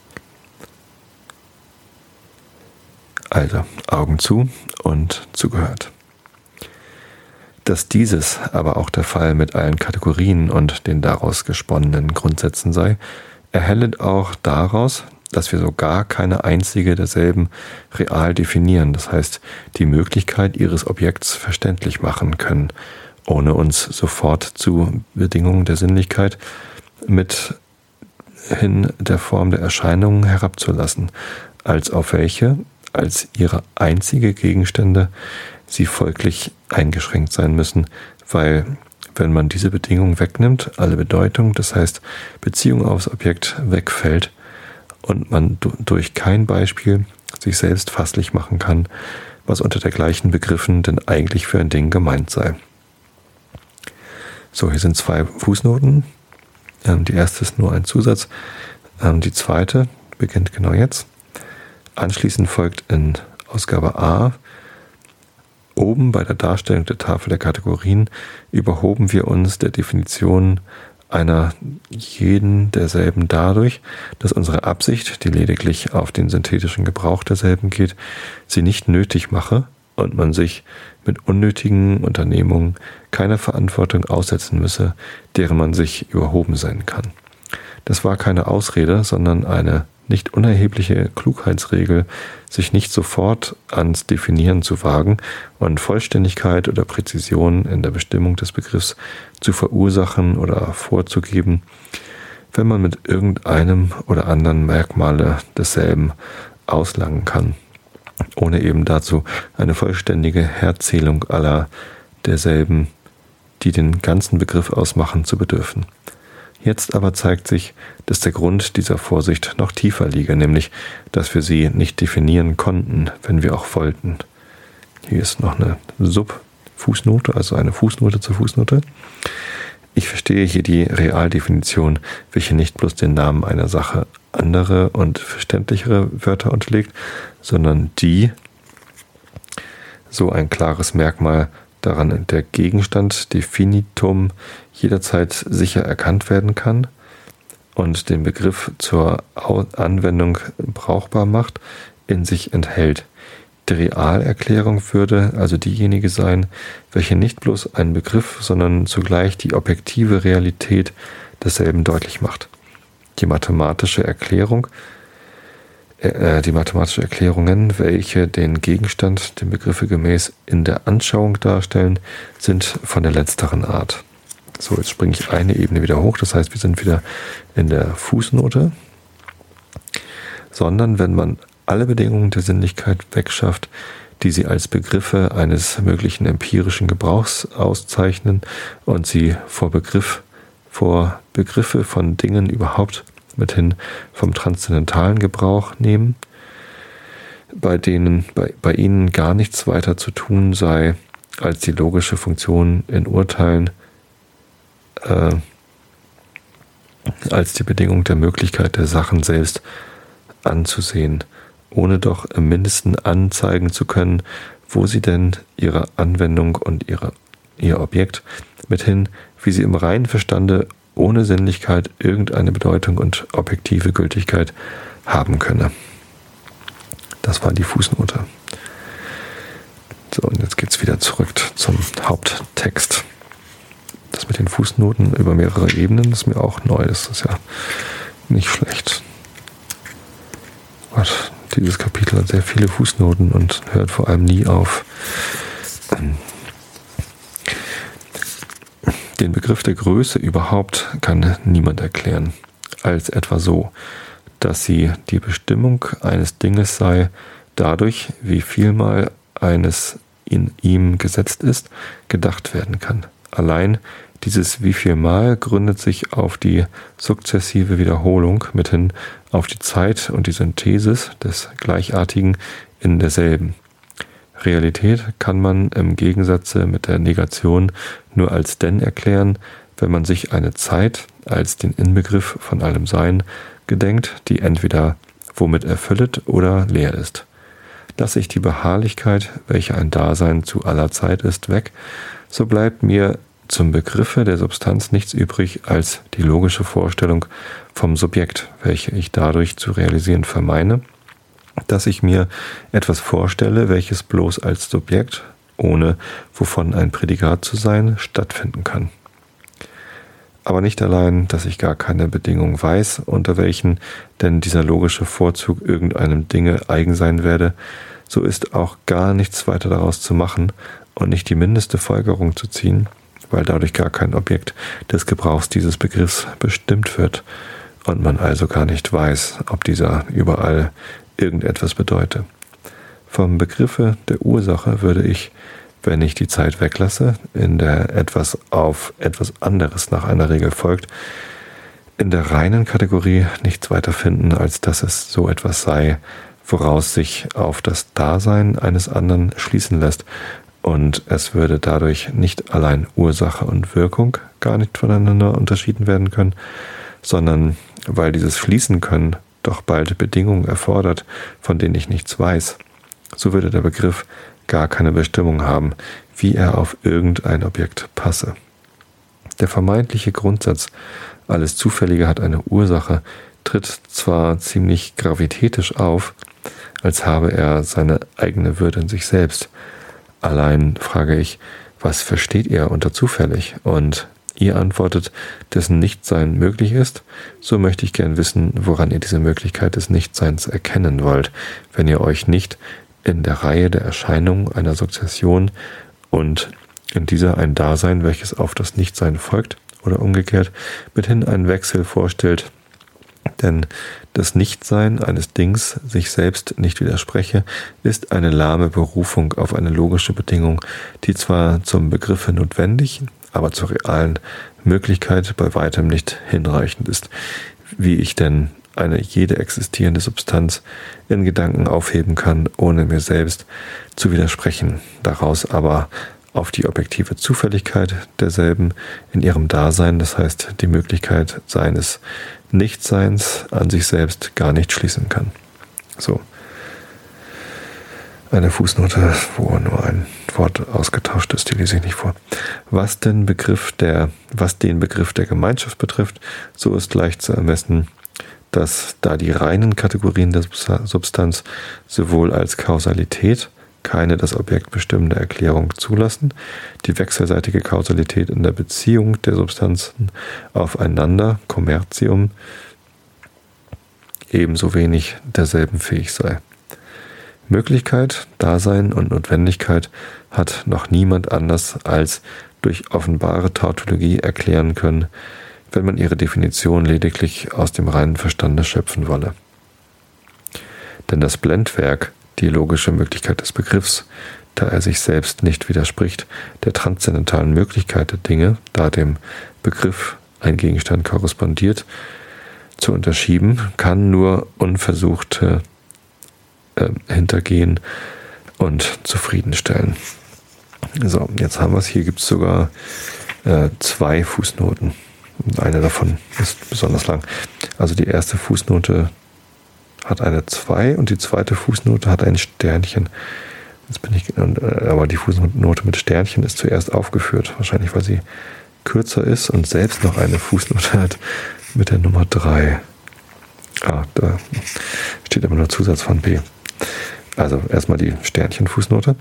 A: Also, Augen zu und zugehört. Dass dieses aber auch der Fall mit allen Kategorien und den daraus gesponnenen Grundsätzen sei, erhellet auch daraus, dass wir so gar keine einzige derselben real definieren, das heißt die Möglichkeit ihres Objekts verständlich machen können, ohne uns sofort zu Bedingungen der Sinnlichkeit mit hin der Form der Erscheinungen herabzulassen, als auf welche, als ihre einzige Gegenstände, sie folglich eingeschränkt sein müssen, weil wenn man diese Bedingung wegnimmt, alle Bedeutung, das heißt Beziehung aufs Objekt wegfällt, und man durch kein Beispiel sich selbst fasslich machen kann, was unter der gleichen Begriffen denn eigentlich für ein Ding gemeint sei. So, hier sind zwei Fußnoten. Ähm, die erste ist nur ein Zusatz. Ähm, die zweite beginnt genau jetzt. Anschließend folgt in Ausgabe A Oben bei der Darstellung der Tafel der Kategorien überhoben wir uns der Definition einer jeden derselben dadurch, dass unsere Absicht, die lediglich auf den synthetischen Gebrauch derselben geht, sie nicht nötig mache und man sich mit unnötigen Unternehmungen keiner Verantwortung aussetzen müsse, deren man sich überhoben sein kann. Das war keine Ausrede, sondern eine nicht unerhebliche Klugheitsregel, sich nicht sofort ans Definieren zu wagen und Vollständigkeit oder Präzision in der Bestimmung des Begriffs zu verursachen oder vorzugeben, wenn man mit irgendeinem oder anderen Merkmale desselben auslangen kann, ohne eben dazu eine vollständige Herzählung aller derselben, die den ganzen Begriff ausmachen, zu bedürfen. Jetzt aber zeigt sich, dass der Grund dieser Vorsicht noch tiefer liege, nämlich, dass wir sie nicht definieren konnten, wenn wir auch wollten. Hier ist noch eine Sub-Fußnote, also eine Fußnote zur Fußnote. Ich verstehe hier die Realdefinition, welche nicht bloß den Namen einer Sache andere und verständlichere Wörter unterlegt, sondern die so ein klares Merkmal daran der Gegenstand Definitum jederzeit sicher erkannt werden kann und den Begriff zur Anwendung brauchbar macht, in sich enthält. Die Realerklärung würde also diejenige sein, welche nicht bloß einen Begriff, sondern zugleich die objektive Realität desselben deutlich macht. Die mathematische Erklärung äh, die mathematische Erklärungen, welche den Gegenstand, den Begriffe gemäß in der Anschauung darstellen, sind von der letzteren Art. So, jetzt springe ich eine Ebene wieder hoch, das heißt, wir sind wieder in der Fußnote. Sondern wenn man alle Bedingungen der Sinnlichkeit wegschafft, die sie als Begriffe eines möglichen empirischen Gebrauchs auszeichnen und sie vor Begriff, vor Begriffe von Dingen überhaupt mithin vom transzendentalen Gebrauch nehmen, bei denen bei, bei ihnen gar nichts weiter zu tun sei, als die logische Funktion in Urteilen äh, als die Bedingung der Möglichkeit der Sachen selbst anzusehen, ohne doch im mindesten anzeigen zu können, wo sie denn ihre Anwendung und ihre, ihr Objekt mithin, wie sie im reinen Verstande ohne Sinnlichkeit irgendeine Bedeutung und objektive Gültigkeit haben könne. Das war die Fußnote. So, und jetzt geht es wieder zurück zum Haupttext. Mit den Fußnoten über mehrere Ebenen ist mir auch neu. Das ist ja nicht schlecht. Gott, dieses Kapitel hat sehr viele Fußnoten und hört vor allem nie auf. Den Begriff der Größe überhaupt kann niemand erklären, als etwa so, dass sie die Bestimmung eines Dinges sei, dadurch, wie vielmal eines in ihm gesetzt ist, gedacht werden kann. Allein dieses wie viel Mal gründet sich auf die sukzessive Wiederholung, mithin auf die Zeit und die Synthesis des Gleichartigen in derselben. Realität kann man im Gegensatz mit der Negation nur als denn erklären, wenn man sich eine Zeit als den Inbegriff von allem Sein gedenkt, die entweder womit erfüllet oder leer ist. Lasse ich die Beharrlichkeit, welche ein Dasein zu aller Zeit ist, weg, so bleibt mir zum Begriffe der Substanz nichts übrig als die logische Vorstellung vom Subjekt, welche ich dadurch zu realisieren vermeine, dass ich mir etwas vorstelle, welches bloß als Subjekt, ohne wovon ein Prädikat zu sein, stattfinden kann. Aber nicht allein, dass ich gar keine Bedingungen weiß, unter welchen denn dieser logische Vorzug irgendeinem Dinge eigen sein werde, so ist auch gar nichts weiter daraus zu machen und nicht die mindeste Folgerung zu ziehen, weil dadurch gar kein Objekt des Gebrauchs dieses Begriffs bestimmt wird und man also gar nicht weiß, ob dieser überall irgendetwas bedeute. Vom Begriffe der Ursache würde ich, wenn ich die Zeit weglasse, in der etwas auf etwas anderes nach einer Regel folgt, in der reinen Kategorie nichts weiter finden, als dass es so etwas sei, woraus sich auf das Dasein eines anderen schließen lässt und es würde dadurch nicht allein Ursache und Wirkung gar nicht voneinander unterschieden werden können, sondern weil dieses Schließen können doch bald Bedingungen erfordert, von denen ich nichts weiß, so würde der Begriff gar keine Bestimmung haben, wie er auf irgendein Objekt passe. Der vermeintliche Grundsatz, alles Zufällige hat eine Ursache, tritt zwar ziemlich gravitätisch auf, als habe er seine eigene Würde in sich selbst, Allein frage ich, was versteht ihr unter zufällig? Und ihr antwortet, dessen Nichtsein möglich ist, so möchte ich gern wissen, woran ihr diese Möglichkeit des Nichtseins erkennen wollt, wenn ihr euch nicht in der Reihe der Erscheinungen einer Sukzession und in dieser ein Dasein, welches auf das Nichtsein folgt, oder umgekehrt, mithin einen Wechsel vorstellt, denn das Nichtsein eines Dings sich selbst nicht widerspreche, ist eine lahme Berufung auf eine logische Bedingung, die zwar zum Begriffe notwendig, aber zur realen Möglichkeit bei weitem nicht hinreichend ist, wie ich denn eine jede existierende Substanz in Gedanken aufheben kann, ohne mir selbst zu widersprechen, daraus aber auf die objektive Zufälligkeit derselben in ihrem Dasein, das heißt die Möglichkeit seines Nichtseins an sich selbst gar nicht schließen kann. So. Eine Fußnote, wo nur ein Wort ausgetauscht ist, die lese ich nicht vor. Was den Begriff der, was den Begriff der Gemeinschaft betrifft, so ist leicht zu ermessen, dass da die reinen Kategorien der Substanz sowohl als Kausalität keine das Objekt bestimmende Erklärung zulassen, die wechselseitige Kausalität in der Beziehung der Substanzen aufeinander, Kommerzium, ebenso wenig derselben fähig sei. Möglichkeit, Dasein und Notwendigkeit hat noch niemand anders als durch offenbare Tautologie erklären können, wenn man ihre Definition lediglich aus dem reinen Verstande schöpfen wolle. Denn das Blendwerk die logische Möglichkeit des Begriffs, da er sich selbst nicht widerspricht, der transzendentalen Möglichkeit der Dinge, da dem Begriff ein Gegenstand korrespondiert, zu unterschieben, kann nur unversuchte äh, hintergehen und zufriedenstellen. So, jetzt haben wir es. Hier gibt es sogar äh, zwei Fußnoten. Eine davon ist besonders lang. Also die erste Fußnote hat eine 2 und die zweite Fußnote hat ein Sternchen. Jetzt bin ich, äh, aber die Fußnote mit Sternchen ist zuerst aufgeführt, wahrscheinlich weil sie kürzer ist und selbst noch eine Fußnote hat mit der Nummer 3. Ah, da steht aber nur Zusatz von B. Also erstmal die Sternchen-Fußnote.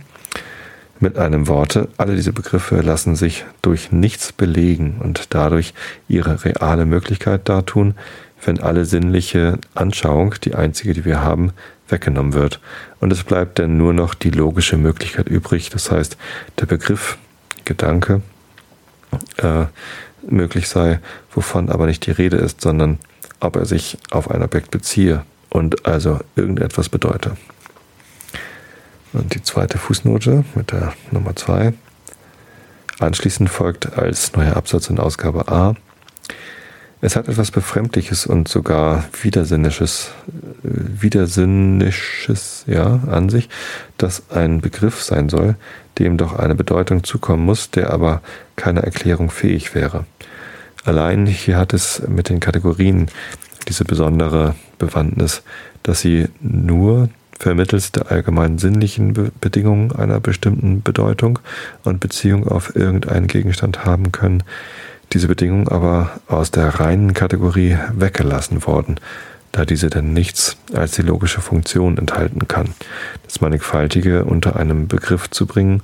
A: Mit einem Worte, alle diese Begriffe lassen sich durch nichts belegen und dadurch ihre reale Möglichkeit dartun, wenn alle sinnliche Anschauung, die einzige, die wir haben, weggenommen wird. Und es bleibt dann nur noch die logische Möglichkeit übrig, das heißt der Begriff, Gedanke, äh, möglich sei, wovon aber nicht die Rede ist, sondern ob er sich auf ein Objekt beziehe und also irgendetwas bedeute. Und die zweite Fußnote mit der Nummer 2. Anschließend folgt als neuer Absatz in Ausgabe A. Es hat etwas Befremdliches und sogar Widersinnisches, äh, Widersinnisches, ja, an sich, dass ein Begriff sein soll, dem doch eine Bedeutung zukommen muss, der aber keiner Erklärung fähig wäre. Allein hier hat es mit den Kategorien diese besondere Bewandtnis, dass sie nur vermittels der allgemein sinnlichen Be Bedingungen einer bestimmten Bedeutung und Beziehung auf irgendeinen Gegenstand haben können, diese Bedingungen aber aus der reinen Kategorie weggelassen worden, da diese denn nichts als die logische Funktion enthalten kann. Das Mannigfaltige unter einem Begriff zu bringen,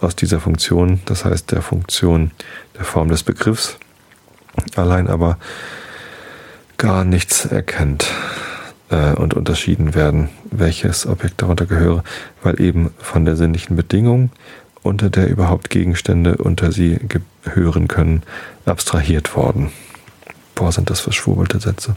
A: aus dieser Funktion, das heißt der Funktion der Form des Begriffs, allein aber gar nichts erkennt äh, und unterschieden werden, welches Objekt darunter gehöre, weil eben von der sinnlichen Bedingung, unter der überhaupt Gegenstände unter sie gehören können, abstrahiert worden. Boah, sind das verschwurbelte Sätze.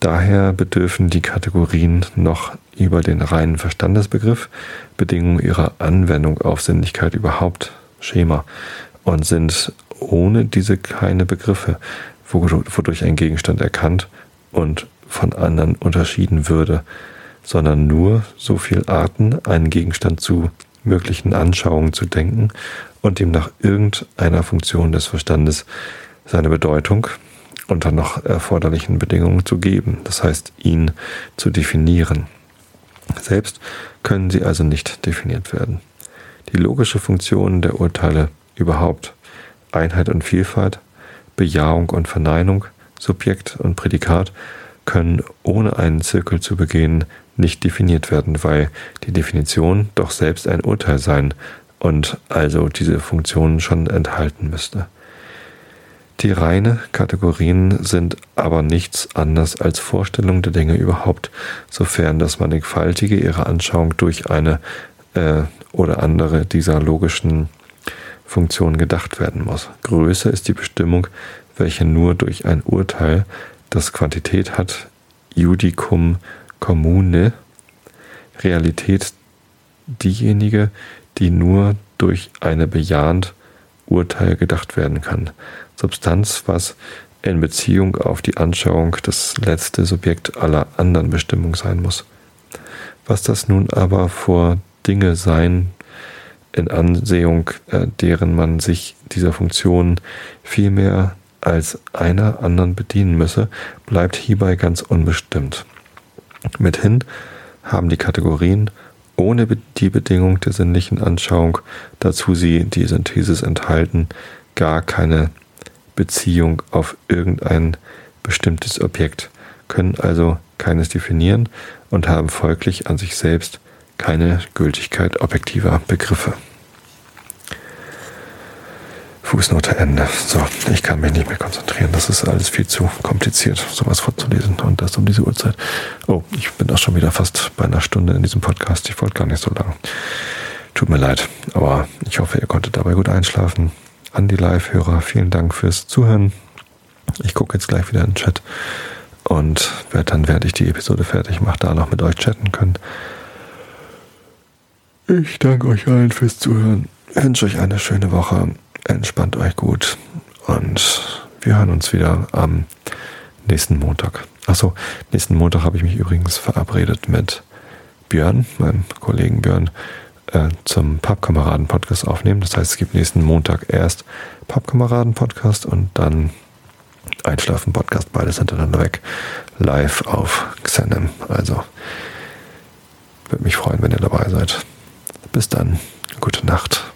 A: Daher bedürfen die Kategorien noch über den reinen Verstandesbegriff Bedingungen ihrer Anwendung auf Sinnlichkeit überhaupt Schema und sind ohne diese keine Begriffe, wodurch ein Gegenstand erkannt und von anderen unterschieden würde, sondern nur so viel Arten, einen Gegenstand zu möglichen Anschauungen zu denken und ihm nach irgendeiner Funktion des Verstandes seine Bedeutung unter noch erforderlichen Bedingungen zu geben, das heißt ihn zu definieren. Selbst können sie also nicht definiert werden. Die logische Funktion der Urteile überhaupt, Einheit und Vielfalt, Bejahung und Verneinung, Subjekt und Prädikat können ohne einen Zirkel zu begehen nicht definiert werden, weil die Definition doch selbst ein Urteil sein und also diese Funktion schon enthalten müsste. Die reine Kategorien sind aber nichts anderes als Vorstellungen der Dinge überhaupt, sofern das Mannigfaltige ihrer Anschauung durch eine äh, oder andere dieser logischen Funktionen gedacht werden muss. Größe ist die Bestimmung, welche nur durch ein Urteil das Quantität hat, Judicum commune, Realität diejenige, die nur durch eine bejahend Urteil gedacht werden kann. Substanz, was in Beziehung auf die Anschauung das letzte Subjekt aller anderen Bestimmung sein muss. Was das nun aber vor Dinge sein, in Ansehung, äh, deren man sich dieser Funktion vielmehr als einer anderen bedienen müsse, bleibt hierbei ganz unbestimmt. Mithin haben die Kategorien ohne die Bedingung der sinnlichen Anschauung, dazu sie die Synthesis enthalten, gar keine Beziehung auf irgendein bestimmtes Objekt, können also keines definieren und haben folglich an sich selbst keine Gültigkeit objektiver Begriffe. Fußnote Ende. So, ich kann mich nicht mehr konzentrieren. Das ist alles viel zu kompliziert, sowas vorzulesen. Und das um diese Uhrzeit. Oh, ich bin auch schon wieder fast bei einer Stunde in diesem Podcast. Ich wollte gar nicht so lang. Tut mir leid, aber ich hoffe, ihr konntet dabei gut einschlafen. An die Live-Hörer, vielen Dank fürs Zuhören. Ich gucke jetzt gleich wieder in den Chat und werde dann, werde ich die Episode fertig mache, da noch mit euch chatten können. Ich danke euch allen fürs Zuhören. Ich wünsche euch eine schöne Woche entspannt euch gut und wir hören uns wieder am nächsten Montag. Achso, nächsten Montag habe ich mich übrigens verabredet mit Björn, meinem Kollegen Björn, äh, zum Pappkameraden-Podcast aufnehmen. Das heißt, es gibt nächsten Montag erst Pappkameraden-Podcast und dann Einschlafen-Podcast, beides hintereinander weg, live auf Xenem. Also würde mich freuen, wenn ihr dabei seid. Bis dann, gute Nacht.